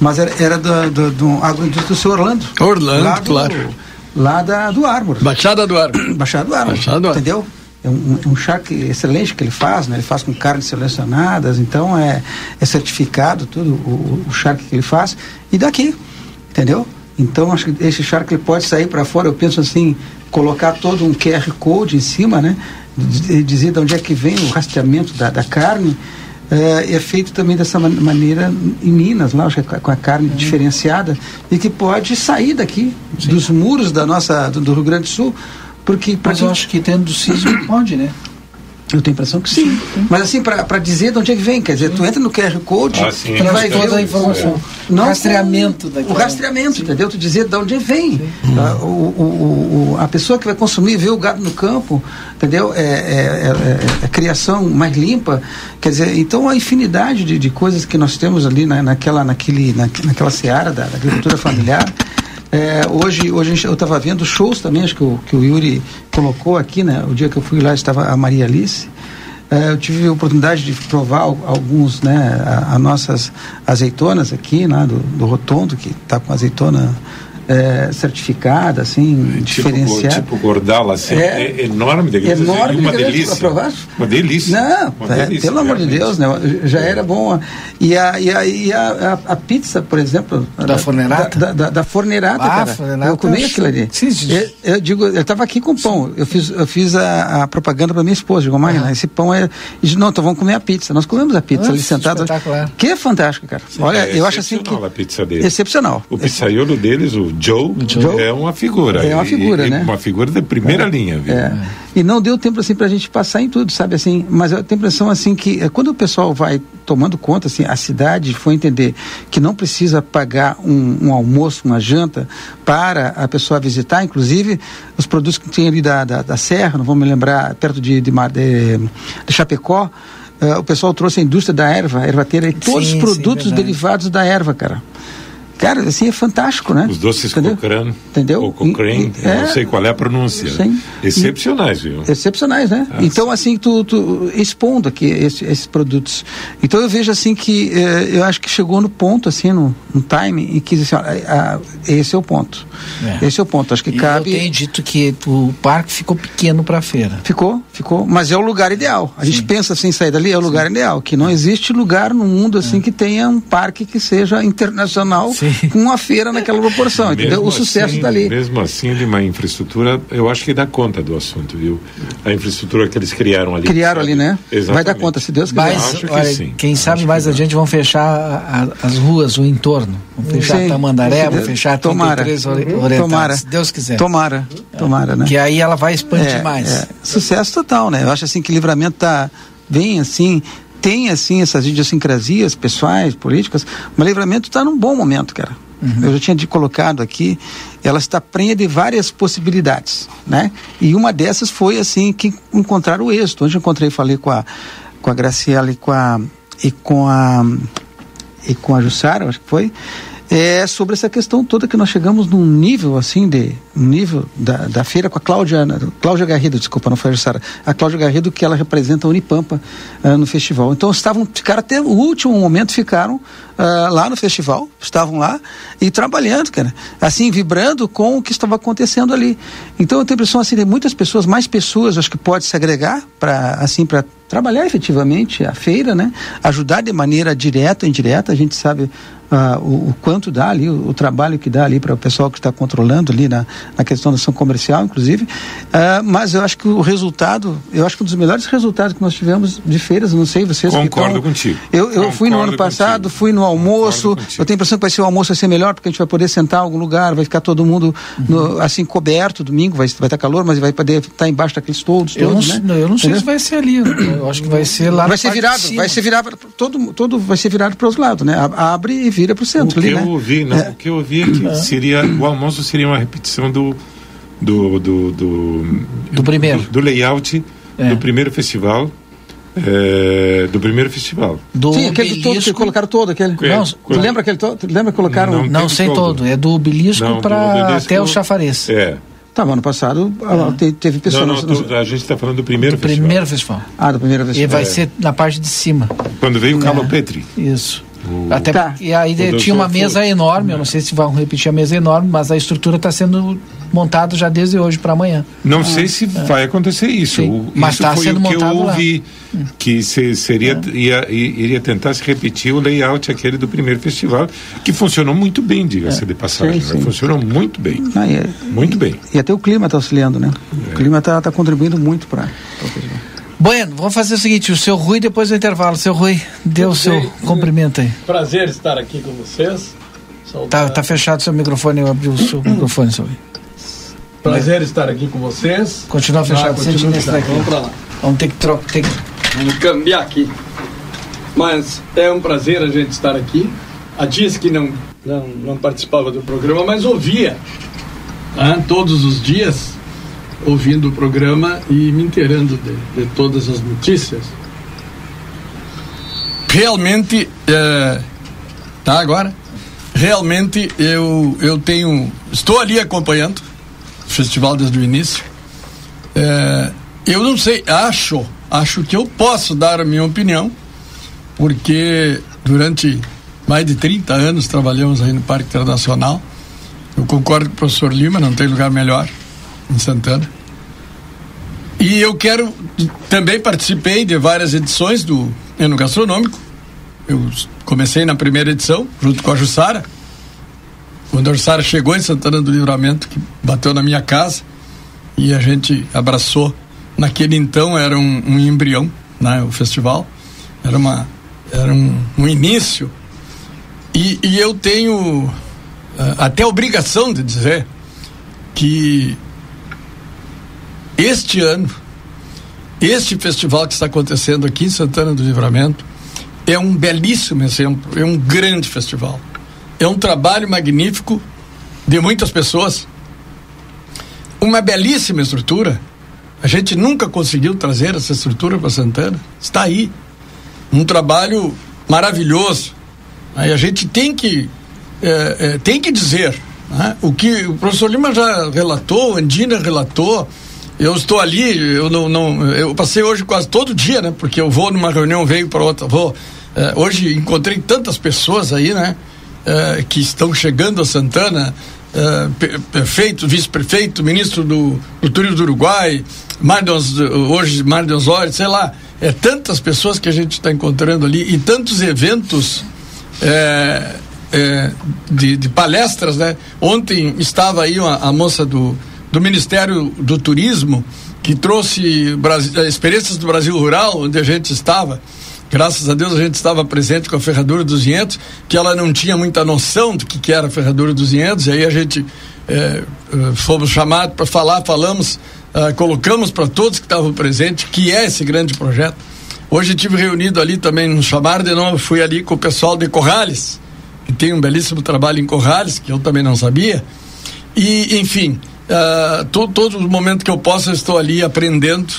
Mas era, era do, do, do agroindústria do seu Orlando. Orlando, do, claro. Lá da, do Ármor. Baixada do Ármor. Baixada do Ármor. Baixada do Ármor. Entendeu? É um, um charque excelente que ele faz, né? Ele faz com carnes selecionadas, então é, é certificado tudo o, o charque que ele faz. E daqui, entendeu? Então acho que esse charque ele pode sair para fora. Eu penso assim, colocar todo um QR code em cima, né? dizer de onde é que vem o rastreamento da, da carne. É, é, feito também dessa man maneira em Minas, lá com a carne uhum. diferenciada e que pode sair daqui Sim. dos muros da nossa do, do Rio Grande do Sul, porque mas eu acho que tendo do sismo pode, né? Eu tenho a impressão que sim. sim. Mas assim, para dizer de onde é que vem, quer dizer, sim. tu entra no QR Code, ah, sim. tu vai toda a informação. É. Não, rastreamento daquela... O rastreamento, entendeu? Tu dizer de onde vem. Ah, o, o, o, a pessoa que vai consumir, ver o gado no campo, entendeu? É, é, é, é, criação mais limpa. Quer dizer, então a infinidade de, de coisas que nós temos ali na, naquela, naquele, na, naquela seara da, da agricultura familiar. É, hoje, hoje eu estava vendo shows também, acho que o, que o Yuri colocou aqui, né? O dia que eu fui lá estava a Maria Alice. É, eu tive a oportunidade de provar alguns, né, a, a nossas azeitonas aqui, né, do, do Rotondo, que está com azeitona é, certificada, assim, tipo, diferenciada. Tipo gordala, assim, é, é enorme, de enorme uma delícia. Uma delícia. Não, uma é, delícia, pelo amor de Deus, né? Já É. era bom. E a, e a, e a, a, a pizza, por exemplo. Da Fornerata? Da, da, da Fornerata, Ah, cara. Fornerata eu comi aquilo ali. sim, sim. Eu, eu digo, eu estava aqui com pão. Eu fiz, eu fiz a, a propaganda para minha esposa. Digo, Magna, esse pão é. Disse, não, então vamos comer a pizza. Nós comemos a pizza Nossa, ali sentados. Que é fantástico, cara. Olha, É eu acho assim que. excepcional a pizza dele. Excepcional. O pizzaiolo deles, o Joe, Joe. é uma figura. É uma figura, e- né? Uma figura de primeira linha, viu? É. E não deu tempo assim para a gente passar em tudo, sabe assim. Mas eu tenho a impressão assim que eh, quando o pessoal vai tomando conta, assim, a cidade foi entender que não precisa pagar um, um almoço, uma janta para a pessoa visitar, inclusive os produtos que tem ali da, da, da Serra, não vou me lembrar, perto de, de, de, de Chapecó. eh, o pessoal trouxe a indústria da erva, a ervateira, e todos Sim, os sim, produtos verdade. derivados da erva, cara. Cara, assim, é fantástico, né? Os doces Entendeu? Cochrane, Entendeu? ou Cochrane, E- e- eu não é. sei qual é a pronúncia. Sim. Excepcionais, viu? excepcionais, né? Ah, então, assim, tu, tu expondo aqui esse- esses produtos. Então, eu vejo, assim, que eh, eu acho que chegou no ponto, assim, no, no time, em que, assim, ó, a- a- esse é o ponto. É. Esse é o ponto. Acho que E cabe... eu tenho dito que o parque ficou pequeno para a feira. Ficou, ficou, mas é o lugar ideal. A gente pensa assim, sair dali é o lugar ideal, que não existe lugar no mundo assim que tenha um parque que seja internacional É. Sim. Com uma feira naquela proporção, entendeu? Mesmo O sucesso assim, está ali. Mesmo assim, de uma infraestrutura, eu acho que dá conta do assunto, viu? A infraestrutura que eles criaram ali. Criaram ali, né? Exatamente. Vai dar conta, se Deus quiser. Mas, acho que olha, sim. quem sabe Acho mais que adiante vão fechar a- a- as ruas, o entorno. Vão fechar Sim. Tamandaré, vão Deus- fechar tomara. 33 ori- Uhum. orientais, Tomara. se Deus quiser. Tomara, tomara, né? Que aí ela vai expandir É, mais. é. Sucesso total, né? Eu acho assim que livramento tá bem assim, tem assim essas idiosincrasias pessoais, políticas, mas livramento está num bom momento, cara. Eu já tinha de colocado aqui, ela está prenha de várias possibilidades, né? E uma dessas foi assim que encontrar o êxito. Hoje eu encontrei, falei com a com a Graciela e com a e com a e com a Jussara, acho que foi, é sobre essa questão toda que nós chegamos num nível assim de um nível da, da feira com a Cláudia Cláudia Garrido, desculpa, não foi a Jussara, a Cláudia Garrido que ela representa a Unipampa ah, no festival. Então estavam ficaram até o último momento ficaram ah, lá no festival, estavam lá e trabalhando, cara, assim vibrando com o que estava acontecendo ali. Então eu tenho a impressão assim de muitas pessoas, mais pessoas, acho que pode se agregar para assim para trabalhar efetivamente a feira, né? Ajudar de maneira direta, indireta, a gente sabe ah, o, o quanto dá ali, o, o trabalho que dá ali para o pessoal que está controlando ali na, na questão da ação comercial, inclusive. Ah, mas eu acho que o resultado, eu acho que um dos melhores resultados que nós tivemos de feiras, não sei vocês que Concordo estão- contigo. Eu, eu fui no Concordo ano passado, contigo. fui no almoço, Concordo eu tenho a impressão que vai ser o almoço vai ser melhor, porque a gente vai poder sentar em algum lugar, vai ficar todo mundo no- assim coberto, domingo vai vai estar calor, mas vai poder estar embaixo daqueles todos, Eu não, todos, né? eu não sei Entendeu? se vai ser ali. Eu acho que vai ser lá vai ser virado, cima. vai ser virado todo, todo vai ser virado para os lados, né? Abre e vira para o O centro que ali, eu né? ouvi, não, É. o que eu ouvi é que seria, o almoço seria uma repetição do do, do, do, Do primeiro. do, do layout É. do primeiro festival É, do primeiro festival. Do Sim, aquele todo, que colocaram todo, aquele. É, Não, tu quando- lembra aquele todo? Tu lembra que colocaram. Não. Não sei todo. todo. É do obelisco para até o chafariz. É. Tá, ano passado ah, te- teve pessoas. Não, não, a gente está falando do primeiro Do festival. primeiro festival. Ah, do primeiro E festival. vai ser na parte de cima. Quando veio o Carlo É. Petri. Isso. O- Até Tá. E aí O tinha uma mesa foi- enorme, eu não sei se vão repetir a mesa enorme, mas a estrutura está sendo montada já desde hoje para amanhã. Não sei se vai acontecer isso. O- mas isso tá foi sendo o que eu montado lá. ouvi. Que se, seria, ia, i- iria tentar se repetir o layout aquele do primeiro festival, que funcionou muito bem, diga-se de passagem. Sim, né? sim. Funcionou muito bem. Ah, e, Muito bem. e até o clima está auxiliando, né? O clima está contribuindo muito para o festival. Bueno, vamos fazer o seguinte: o seu Rui depois do intervalo. Seu Rui, dê o seu cumprimento aí. Prazer estar aqui com vocês. Tá, tá fechado o seu microfone, eu abri o seu microfone, seu Rui. Prazer estar aqui com vocês. Continua fechado, Ah, continua fechado. daqui. Vamos pra lá. Vamos ter que trocar. Ter que... Vamos cambiar aqui. Mas é um prazer a gente estar aqui. Há dias que não, não, não participava do programa, mas ouvia né, todos os dias, ouvindo o programa e me inteirando de, de todas as notícias. Realmente, é, tá agora? Realmente eu, eu tenho. Estou ali acompanhando festival desde o início. É, eu não sei, acho, acho que eu posso dar a minha opinião, porque durante mais de 30 anos trabalhamos aí no Parque Internacional. Eu concordo com o professor Lima, não tem lugar melhor em Santana. E eu quero, também participei de várias edições do Eno Gastronômico. Eu comecei na primeira edição, junto com a Jussara. Quando a Jussara chegou em Santana do Livramento, que bateu na minha casa, e a gente abraçou. Naquele então era um, um embrião, né, o festival. Era, uma, era um, um início. E, e eu tenho ah, até obrigação de dizer que este ano, este festival que está acontecendo aqui em Santana do Livramento, é um belíssimo exemplo, é um grande festival. É um trabalho magnífico de muitas pessoas. Uma belíssima estrutura. A gente nunca conseguiu trazer essa estrutura para Santana. Está aí. Um trabalho maravilhoso. Aí a gente tem que é, é, tem que dizer né? o que o professor Lima já relatou, Andina relatou. Eu estou ali, eu não, não, eu passei hoje quase todo dia, né? Porque eu vou numa reunião, venho para outra, vou. É, hoje encontrei tantas pessoas aí, né? É, que estão chegando a Santana, pe- prefeito, vice-prefeito, ministro do, Turismo do Uruguai, Mardons, hoje Mardons Osório, sei lá, é tantas pessoas que a gente está encontrando ali e tantos eventos é, de, de palestras, né? Ontem estava aí uma, a moça do, do Ministério do Turismo que trouxe Brasi- eh, experiências do Brasil Rural, onde a gente estava. Graças a Deus a gente estava presente com a Ferradura dos Vinhedos, que ela não tinha muita noção do que, que era a Ferradura dos Vinhedos, e aí a gente eh, fomos chamados para falar, falamos, ah, colocamos para todos que estavam presentes que é esse grande projeto. Hoje tive reunido ali também, nos chamaram de novo, fui ali com o pessoal de Corrales, que tem um belíssimo trabalho em Corrales, que eu também não sabia. E, enfim, ah, to, todo momento que eu posso, eu estou ali aprendendo,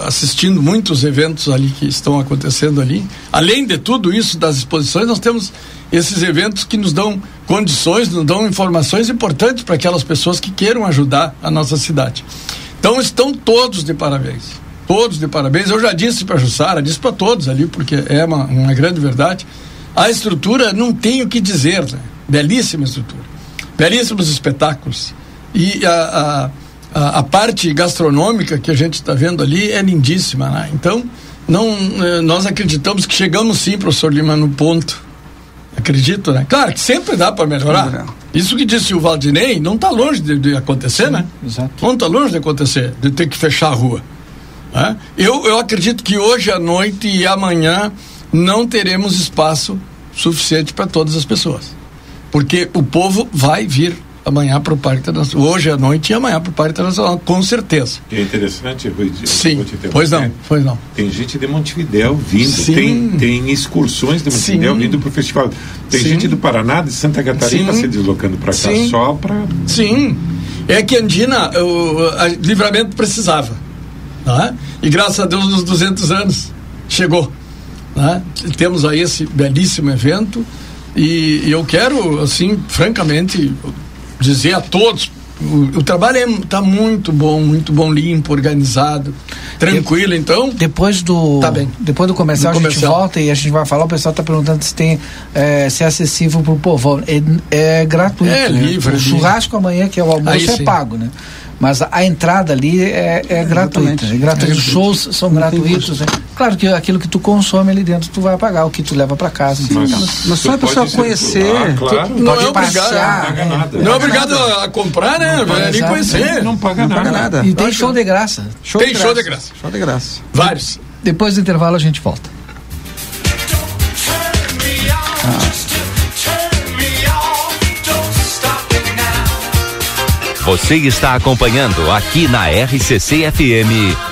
assistindo muitos eventos ali que estão acontecendo ali. Além de tudo isso das exposições, nós temos esses eventos que nos dão condições, nos dão informações importantes para aquelas pessoas que queiram ajudar a nossa cidade. Então estão todos de parabéns. Todos de parabéns. Eu já disse para a Jussara, disse para todos ali, porque é uma, uma grande verdade. A estrutura não tem o que dizer, né? belíssima estrutura, belíssimos espetáculos. E a, a, a, a parte gastronômica que a gente está vendo ali é lindíssima. Né? Então, não, eh, nós acreditamos que chegamos sim, professor Lima, no ponto. Acredito, né? Claro que sempre dá para melhorar. Isso que disse o Valdinei não está longe de, de acontecer, né? exato. Não está longe de acontecer, de ter que fechar a rua. né? Eu, eu acredito que hoje à noite e amanhã não teremos espaço suficiente para todas as pessoas. Porque o povo vai vir amanhã para o Parque Internacional. Hoje à noite e amanhã para o Parque Internacional, com certeza. E é interessante, Rui, eu Sim. vou. Pois não, pois não. Tem gente de Montevidéu vindo, Sim. tem, tem excursões de Montevidéu Sim. vindo para o festival. Tem Sim. gente do Paraná, de Santa Catarina se deslocando para cá só para. Sim. É que Andina, o a, livramento precisava. Tá? E graças a Deus, nos 200 anos, chegou. Né? Temos aí esse belíssimo evento e eu quero, assim, francamente, dizer a todos o, o trabalho está muito bom, muito bom, limpo, organizado, tranquilo, então. Depois do. Tá bem. Depois do comercial, do a gente volta e a gente vai falar. O pessoal está perguntando se tem é, se é acessível para o povão. É, é gratuito. É né? livre. O churrasco amanhã, que é o almoço, é pago, né? Mas a entrada ali é, é gratuita. É gratuito. Os shows são gratuitos. Né? Claro que aquilo que tu consome ali dentro tu vai pagar, o que tu leva para casa. Sim, mas, mas só a pessoa conhecer. claro. Não é obrigado. Não, nada. não é obrigado a comprar, né? Não é nem conhecer. Não paga, não paga nada. E tem show de graça. Show tem de show de graça. Show de graça. Vários. Depois do intervalo a gente volta. Ah. Você está acompanhando aqui na RCC FM.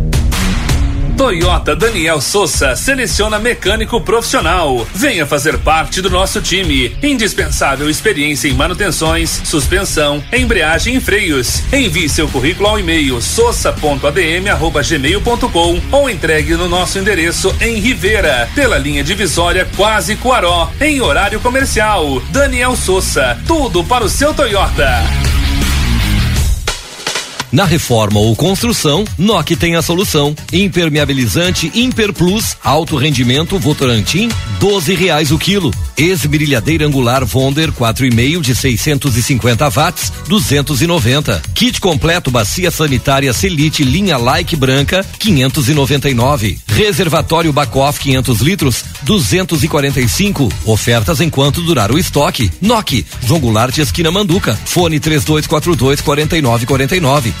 Toyota Daniel Souza seleciona mecânico profissional. Venha fazer parte do nosso time. Indispensável experiência em manutenções, suspensão, embreagem e freios. Envie seu currículo ao e-mail sossa.adm@gmail.com ou entregue no nosso endereço em Rivera, pela linha divisória Quase Coaró, em horário comercial. Daniel Souza, tudo para o seu Toyota. Na reforma ou construção, NOC tem a solução. Impermeabilizante Imper Plus, alto rendimento Votorantim, 12 reais o quilo. Esmerilhadeira angular Vonder 4,5 de 650 watts, 290. Kit completo bacia sanitária Selite linha Like branca, 599. Reservatório Bacoff 500 litros, 245. Ofertas enquanto durar o estoque. NOC, João Goulart esquina Manduca. Fone 3242 4949.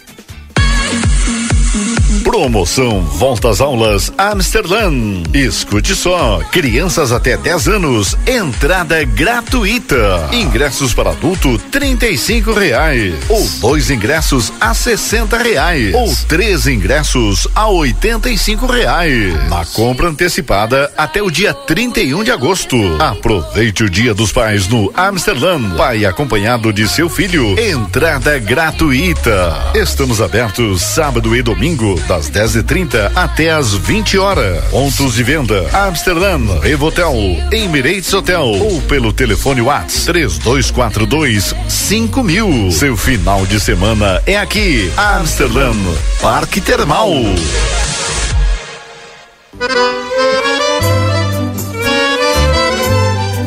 Promoção Volta às Aulas Amsterdã. Escute só, crianças até 10 anos, entrada gratuita. Ingressos para adulto trinta e cinco reais. Ou dois ingressos a sessenta reais. Ou três ingressos a oitenta e cinco reais. Na compra antecipada até o dia 31 de agosto. Aproveite o Dia dos Pais no Amsterdã. Pai acompanhado de seu filho. Entrada gratuita. Estamos abertos sábado e domingo das 10h30 até as 20 horas. Pontos de venda: Amsterdã, Revotel, Emirates Hotel ou pelo telefone Whats 3242 5000. Seu final de semana é aqui, Amsterdã, Parque Termal.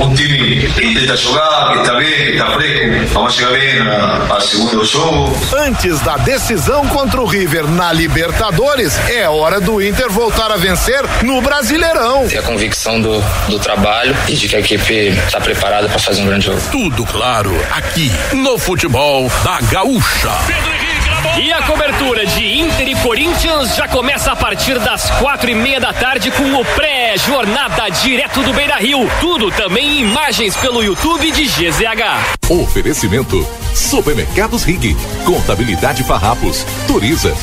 un, time que intenta jogar, que está bem, que está fresco. Vamos chegar bem segundo jogo. Antes da decisão contra o River na Libertadores, é hora do Inter voltar a vencer no Brasileirão. Ter a convicção do, do trabalho e de que a equipe está preparada para fazer um grande jogo. Tudo claro aqui no futebol da Gaúcha. E a cobertura de Inter e Corinthians já começa a partir das quatro e meia da tarde com o pré-jornada direto do Beira Rio. Tudo também em imagens pelo YouTube de GZH. Oferecimento: Supermercados Rig, Contabilidade Farrapos, Turiza.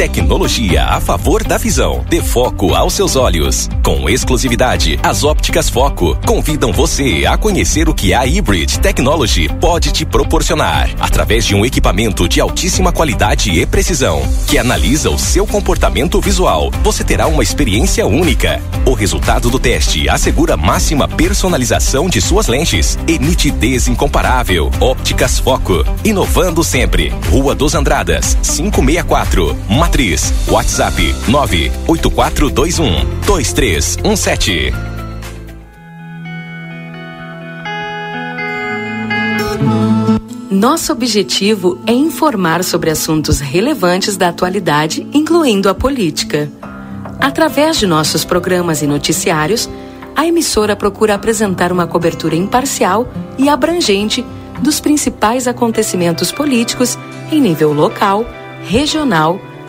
Tecnologia a favor da visão. Dê foco aos seus olhos. Com exclusividade, as ópticas Foco convidam você a conhecer o que a Hybrid Technology pode te proporcionar. Através de um equipamento de altíssima qualidade e precisão, que analisa o seu comportamento visual, você terá uma experiência única. O resultado do teste assegura máxima personalização de suas lentes e nitidez incomparável. Ópticas Foco, inovando sempre. Rua dos Andradas, 564. Matriz. WhatsApp 98421 2317. Nosso objetivo é informar sobre assuntos relevantes da atualidade, incluindo a política. Através de nossos programas e noticiários, a emissora procura apresentar uma cobertura imparcial e abrangente dos principais acontecimentos políticos em nível local, regional,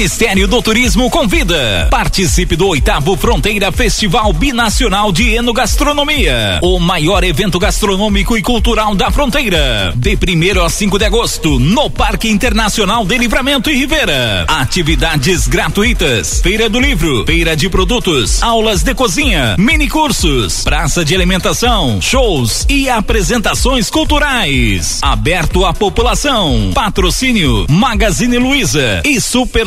Ministério do Turismo convida. Participe do oitavo Fronteira Festival Binacional de Enogastronomia. O maior evento gastronômico e cultural da fronteira. De 1 a 5 de agosto, no Parque Internacional de Livramento e Rivera. Atividades gratuitas. Feira do Livro, feira de produtos, aulas de cozinha, mini cursos, praça de alimentação, shows e apresentações culturais. Aberto à população. Patrocínio Magazine Luiza e Super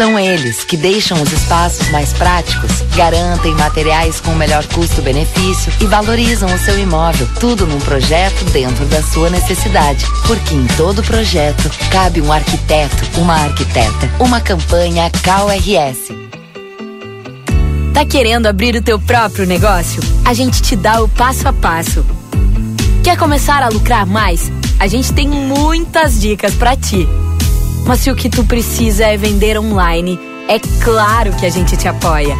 São eles que deixam os espaços mais práticos, garantem materiais com melhor custo-benefício e valorizam o seu imóvel. Tudo num projeto dentro da sua necessidade. Porque em todo projeto cabe um arquiteto, uma arquiteta. Uma campanha KRS. Tá querendo abrir o teu próprio negócio? A gente te dá o passo a passo. Quer começar a lucrar mais? A gente tem muitas dicas para ti. Mas se o que tu precisa é vender online, é claro que a gente te apoia.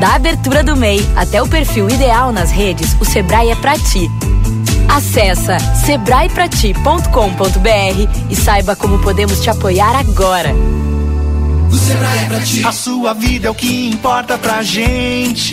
Da abertura do MEI até o perfil ideal nas redes, o Sebrae é pra ti. Acesse sebraeprati.com.br e saiba como podemos te apoiar agora. O Sebrae é pra ti. A sua vida é o que importa pra gente.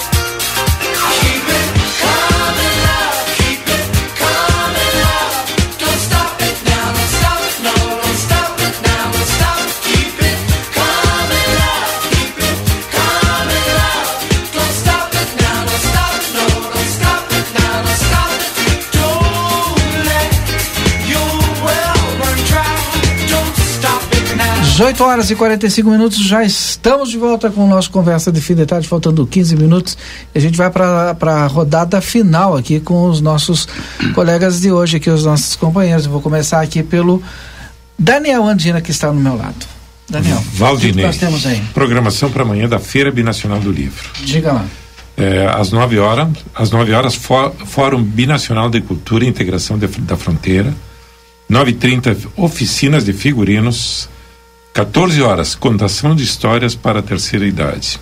18 horas e 45 minutos, já estamos de volta com o nosso Conversa de Fim de Tarde, faltando 15 minutos. E a gente vai para a rodada final aqui com os nossos colegas de hoje, aqui, os nossos companheiros. Eu vou começar aqui pelo Daniel Andina, que está no meu lado. Daniel, Valdinei. nós temos aí? Programação para amanhã da Feira Binacional do Livro. Diga lá. É, às 9 horas, às 9 horas, Fó- Fórum Binacional de Cultura e Integração de- da Fronteira. 9h30, oficinas de figurinos. 14 horas, contação de histórias para a terceira idade.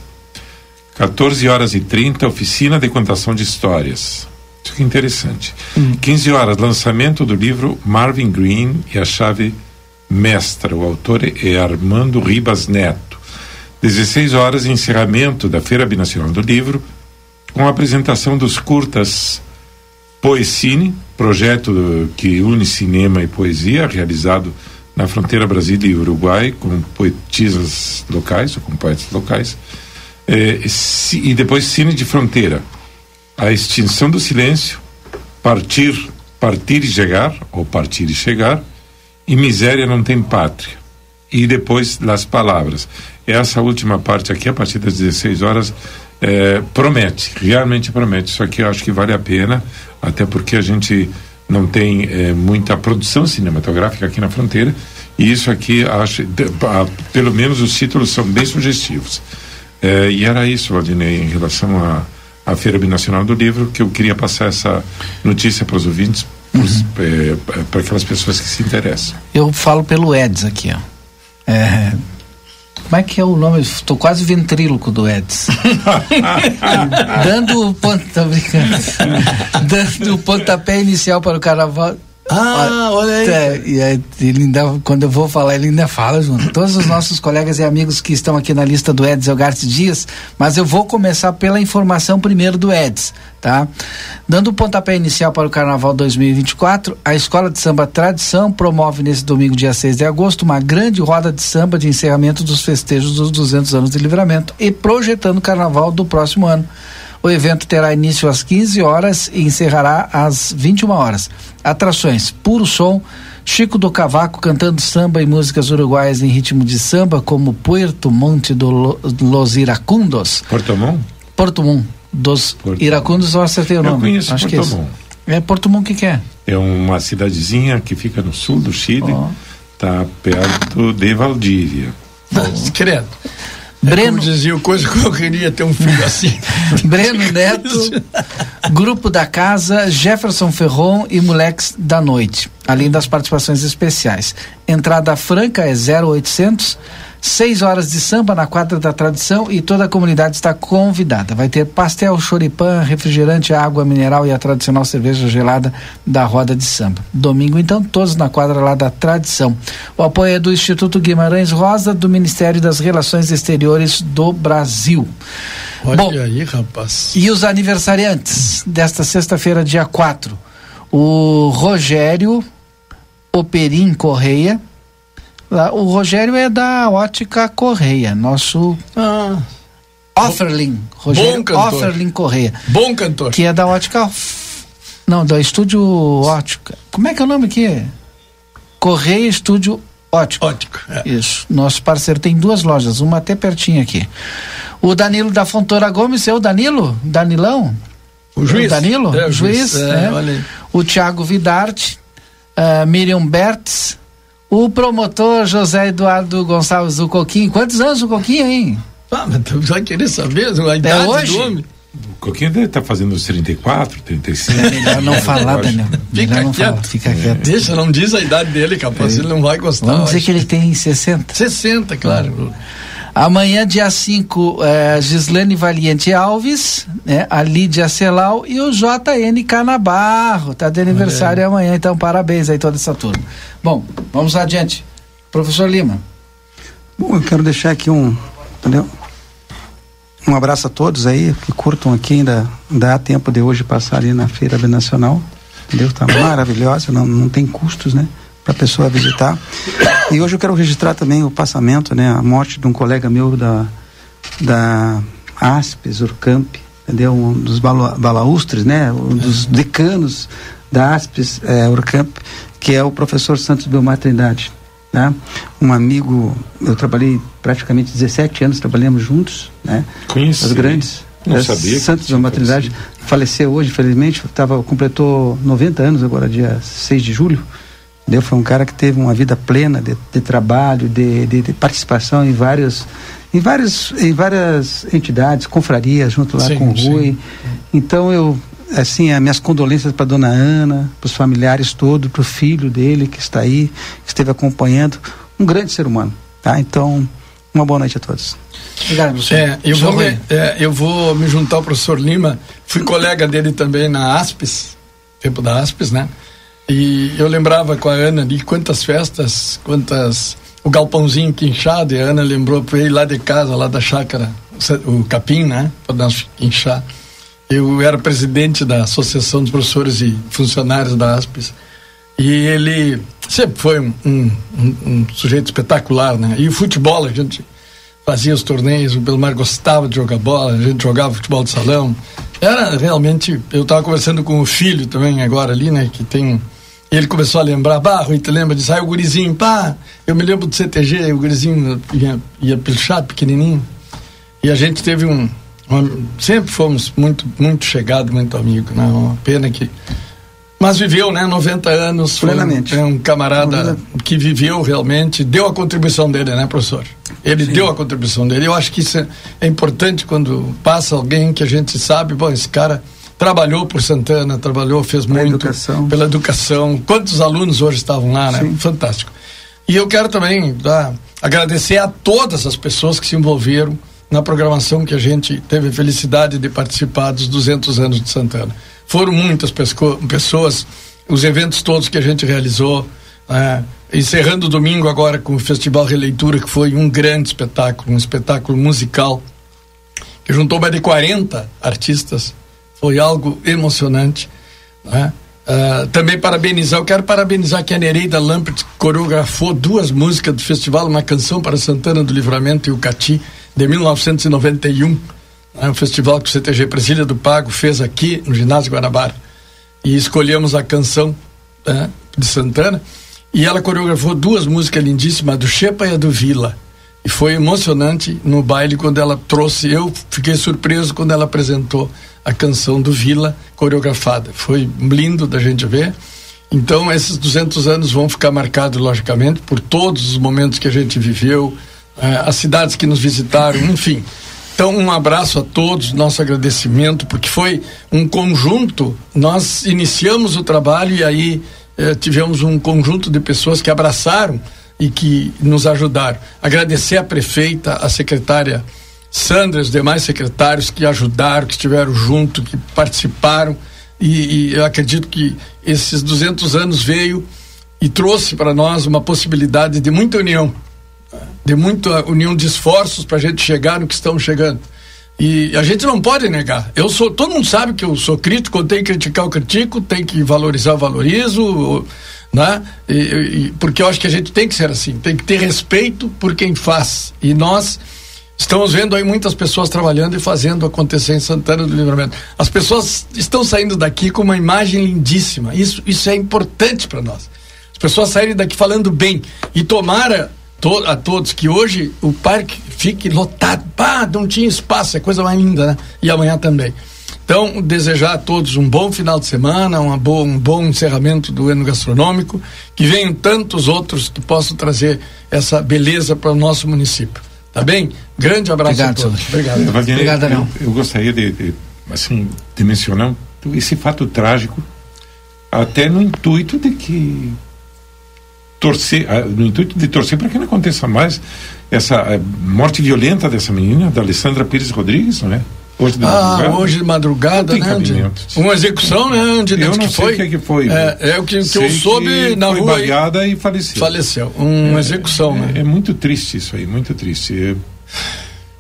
14 horas e 30, oficina de contação de histórias. Isso que é interessante. 15 horas, lançamento do livro Marvin Green e a chave mestra. O autor é Armando Ribas Neto. 16 horas, encerramento da Feira Binacional do Livro, com a apresentação dos curtas Poecine, projeto que une cinema e poesia, realizado na fronteira Brasil e Uruguai, com poetisas locais, ou com poetas locais, Eh, e depois Cine de Fronteira, A Extinção do Silêncio, Partir, Partir e Chegar, ou Partir e Chegar, e Miséria Não Tem Pátria. E depois Las Palavras. Essa última parte aqui, a partir das 16 horas, eh, promete, realmente promete. Isso aqui eu acho que vale a pena, até porque a gente não tem eh, muita produção cinematográfica aqui na fronteira, e isso aqui, acho, de- a- pelo menos os títulos são bem sugestivos. Eh, e era isso, Valdinei, em relação à à Feira Binacional do Livro, que eu queria passar essa notícia para os ouvintes, para aquelas pessoas que se interessam. Eu falo pelo Eds aqui, ó. Como é que é o nome? Estou quase ventríloco do Eds. Dando o brincando. Dando o pontapé inicial para o carnaval. Ah, olha aí. É, e aí, ele ainda, quando eu vou falar, ele ainda fala junto. Todos os nossos colegas e amigos que estão aqui na lista do Eds Elgarte Dias, mas eu vou começar pela informação primeiro do Eds, tá? Dando o pontapé inicial para o Carnaval 2024, a Escola de Samba Tradição promove nesse domingo, dia 6 de agosto, uma grande roda de samba de encerramento dos festejos dos 200 anos de livramento e projetando o Carnaval do próximo ano. O evento terá início às 15 horas e encerrará às 21 horas. Atrações: Puro Som, Chico do Cavaco cantando samba e músicas uruguaias em ritmo de samba, como Puerto Monte do Lo- Los Iracundos. Porto Montt? Porto Montt dos Iracundos, eu acertei o Eu nome. conheço Acho que Porto é esse. Montt. É Porto Montt, o que, que é? É uma cidadezinha que fica no sul do Chile, está perto de Valdívia. Credo. Breno. É dizia o coisa que eu queria ter um filho assim. Breno Neto, Grupo da Casa, Jefferson Ferron e Moleques da Noite, além das participações especiais. Entrada franca é 0800, seis horas de samba na quadra da tradição e toda a comunidade está convidada. Vai ter pastel, choripã, refrigerante, água mineral e a tradicional cerveja gelada da roda de samba. Domingo, então, todos na quadra lá da tradição. O apoio é do Instituto Guimarães Rosa, do Ministério das Relações Exteriores do Brasil. Olha Bom, aí, rapaz. e os aniversariantes desta sexta-feira, dia 4. O Rogério Operim Correia, O Rogério é da Ótica Correia, nosso Ah, Offerlin. Rogério bom cantor. Offerlin Correia. bom cantor. Que é da Ótica. Não, do Estúdio Ótica. Como é que é o nome aqui? Correia Estúdio Ótico. Ótico. é. Isso. Nosso parceiro tem duas lojas, uma até pertinho aqui. O Danilo da Fontoura Gomes, é o Danilo? Danilão? O juiz. Danilo? É, o juiz. juiz. É, é. olha aí. O Thiago Vidarte, a Miriam Bertz, o promotor José Eduardo Gonçalves, o Coquinho. Quantos anos o Coquinho, hein? Ah, mas tu vai querer saber a idade hoje? do homem? O Coquinho deve estar fazendo uns 34, 35. É melhor não falar. Daniel. Fica Melhor não quieto. falar, fica quieto. Deixa, não diz a idade dele, capaz, ele não vai gostar. Vamos dizer acho. que ele tem 60. 60, claro. Amanhã, dia 5, é, Gislane Valiente Alves, né, a Lídia Celal e o JN Canabarro. Tá de aniversário amanhã, então parabéns aí toda essa turma. Bom, vamos adiante. Professor Lima. Bom, eu quero deixar aqui um, entendeu? Um abraço a todos aí que curtam aqui ainda dá tempo de hoje passar ali na feira binacional, entendeu? Tá maravilhosa, não, não tem custos, né? Para pessoa visitar. E hoje eu quero registrar também o passamento, né? A morte de um colega meu da da Aspes Urcamp, entendeu? Um dos bala, balaustres, né? Um dos decanos da Aspes é, Urcamp, que é o professor Santos Belmar Trindade, né? Um amigo, eu trabalhei praticamente 17 anos, trabalhamos juntos, né? Conheci. As grandes. Não é, sabia Santos Belmar Trindade faleceu hoje, infelizmente, tava, completou 90 anos agora, dia 6 de julho. Entendeu? Foi um cara que teve uma vida plena de, de trabalho, de, de, de participação em várias, em várias, em várias entidades, confrarias, junto lá Sim, com o sim. Rui. Então eu, assim, as minhas condolências para dona Ana, para os familiares todos, para o filho dele que está aí, que esteve acompanhando, um grande ser humano, tá? Então, uma boa noite a todos. Obrigado, professor. É, eu, vou me, é, eu vou me juntar ao professor Lima. Fui colega dele também na Aspes, tempo da Aspes, né? E eu lembrava com a Ana ali quantas festas, quantas. O galpãozinho quinchado, e a Ana lembrou, veio lá de casa, lá da chácara, o capim, né? Para nós quinchar. Eu era presidente da Associação dos Professores e Funcionários da Aspes. E ele sempre foi um- um- um sujeito espetacular, né? E o futebol, a gente fazia os torneios, o Belmar gostava de jogar bola, a gente jogava futebol de salão. Era realmente. Eu estava conversando com o filho também agora ali, né? Que tem. E ele começou a lembrar, bah, Rui, te lembra disso? Aí o gurizinho, pá, eu me lembro do CTG, o gurizinho ia, ia pilchar pequenininho. E a gente teve um. uma- sempre fomos muito, muito chegados, muito amigos, né? Uma pena que. Mas viveu, né? 90 anos. foi um- Plenamente. É um camarada que viveu realmente, deu a contribuição dele, né, professor? Ele deu a contribuição dele. Eu acho que isso é, é importante quando passa alguém que a gente sabe, bom, esse cara trabalhou por Santana, trabalhou, fez muito pela educação. Quantos alunos hoje estavam lá, né? Fantástico. E eu quero também tá, agradecer a todas as pessoas que se envolveram na programação que a gente teve a felicidade de participar dos 200 anos de Santana. Foram muitas pessoas, os eventos todos que a gente realizou, né? encerrando o domingo agora com o Festival Releitura, que foi um grande espetáculo, um espetáculo musical, que juntou mais de 40 artistas. Foi algo emocionante. né? Ah, também parabenizar, eu quero parabenizar que a Nereida Lampert coreografou duas músicas do festival, uma canção para Santana do Livramento e o Cati, de 1991. né? Um festival que o CTG Presília do Pago fez aqui no Ginásio Guanabara. E escolhemos a canção né, de Santana. E ela coreografou duas músicas lindíssimas, a do Chepa e a do Vila. E foi emocionante no baile quando ela trouxe. Eu fiquei surpreso quando ela apresentou a canção do Vila coreografada. Foi lindo da gente ver. Então, esses 200 anos vão ficar marcados, logicamente, por todos os momentos que a gente viveu, eh, as cidades que nos visitaram, enfim. Então, um abraço a todos, nosso agradecimento, porque foi um conjunto. Nós iniciamos o trabalho e aí eh, tivemos um conjunto de pessoas que abraçaram e que nos ajudaram. Agradecer à prefeita, à secretária Sandra, os demais secretários que ajudaram, que estiveram junto, que participaram. E, e eu acredito que esses 200 anos veio e trouxe para nós uma possibilidade de muita união, de muita união de esforços para a gente chegar no que estamos chegando. E a gente não pode negar. Eu sou, todo mundo sabe que eu sou crítico, eu tenho que criticar, eu critico, tem que valorizar, eu valorizo. Né? E, e, porque eu acho que a gente tem que ser assim, tem que ter respeito por quem faz. E nós estamos vendo aí muitas pessoas trabalhando e fazendo acontecer em Santana do Livramento. As pessoas estão saindo daqui com uma imagem lindíssima. Isso, isso é importante para nós. As pessoas saírem daqui falando bem. E tomara to, a todos que hoje o parque fique lotado. Pá, não tinha espaço, é coisa mais linda, né? E amanhã também. Então, desejar a todos um bom final de semana, uma boa, um bom encerramento do ano gastronômico, que venham tantos outros que possam trazer essa beleza para o nosso município. Tá bem? Grande abraço Obrigado, a todos. senhor. Obrigado. Wagner, Obrigado, eu, eu gostaria de, de, assim, de mencionar esse fato trágico, até no intuito de que torcer, ah, no intuito de torcer para que não aconteça mais essa eh, morte violenta dessa menina, da Alessandra Pires Rodrigues, não é? Hoje de Ah, madrugada. hoje de madrugada, né? Cabimento. uma execução, né? Onde, Eu não que sei foi? o que, é que foi. É, é o que, que Sei eu soube na foi rua. aí. baleada e faleceu. Faleceu. Uma execução, é, né? É muito triste isso aí, muito triste.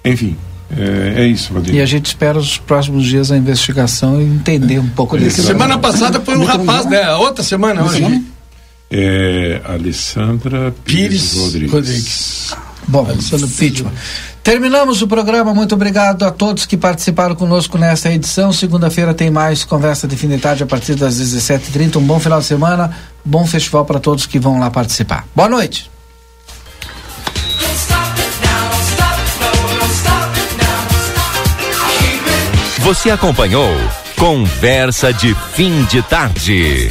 É- enfim, é, é isso, Valdir. E a gente espera os próximos dias a investigação e entender um pouco desse. Semana passada foi um rapaz, né? A outra semana, hoje. É Alessandra Pires, Pires Rodrigues. Rodrigues. Bom, vítima. Terminamos o programa. Muito obrigado a todos que participaram conosco nesta edição. Segunda-feira tem mais conversa de fim de tarde a partir das 17h30. Um bom final de semana, bom festival para todos que vão lá participar. Boa noite. Você acompanhou Conversa de Fim de Tarde.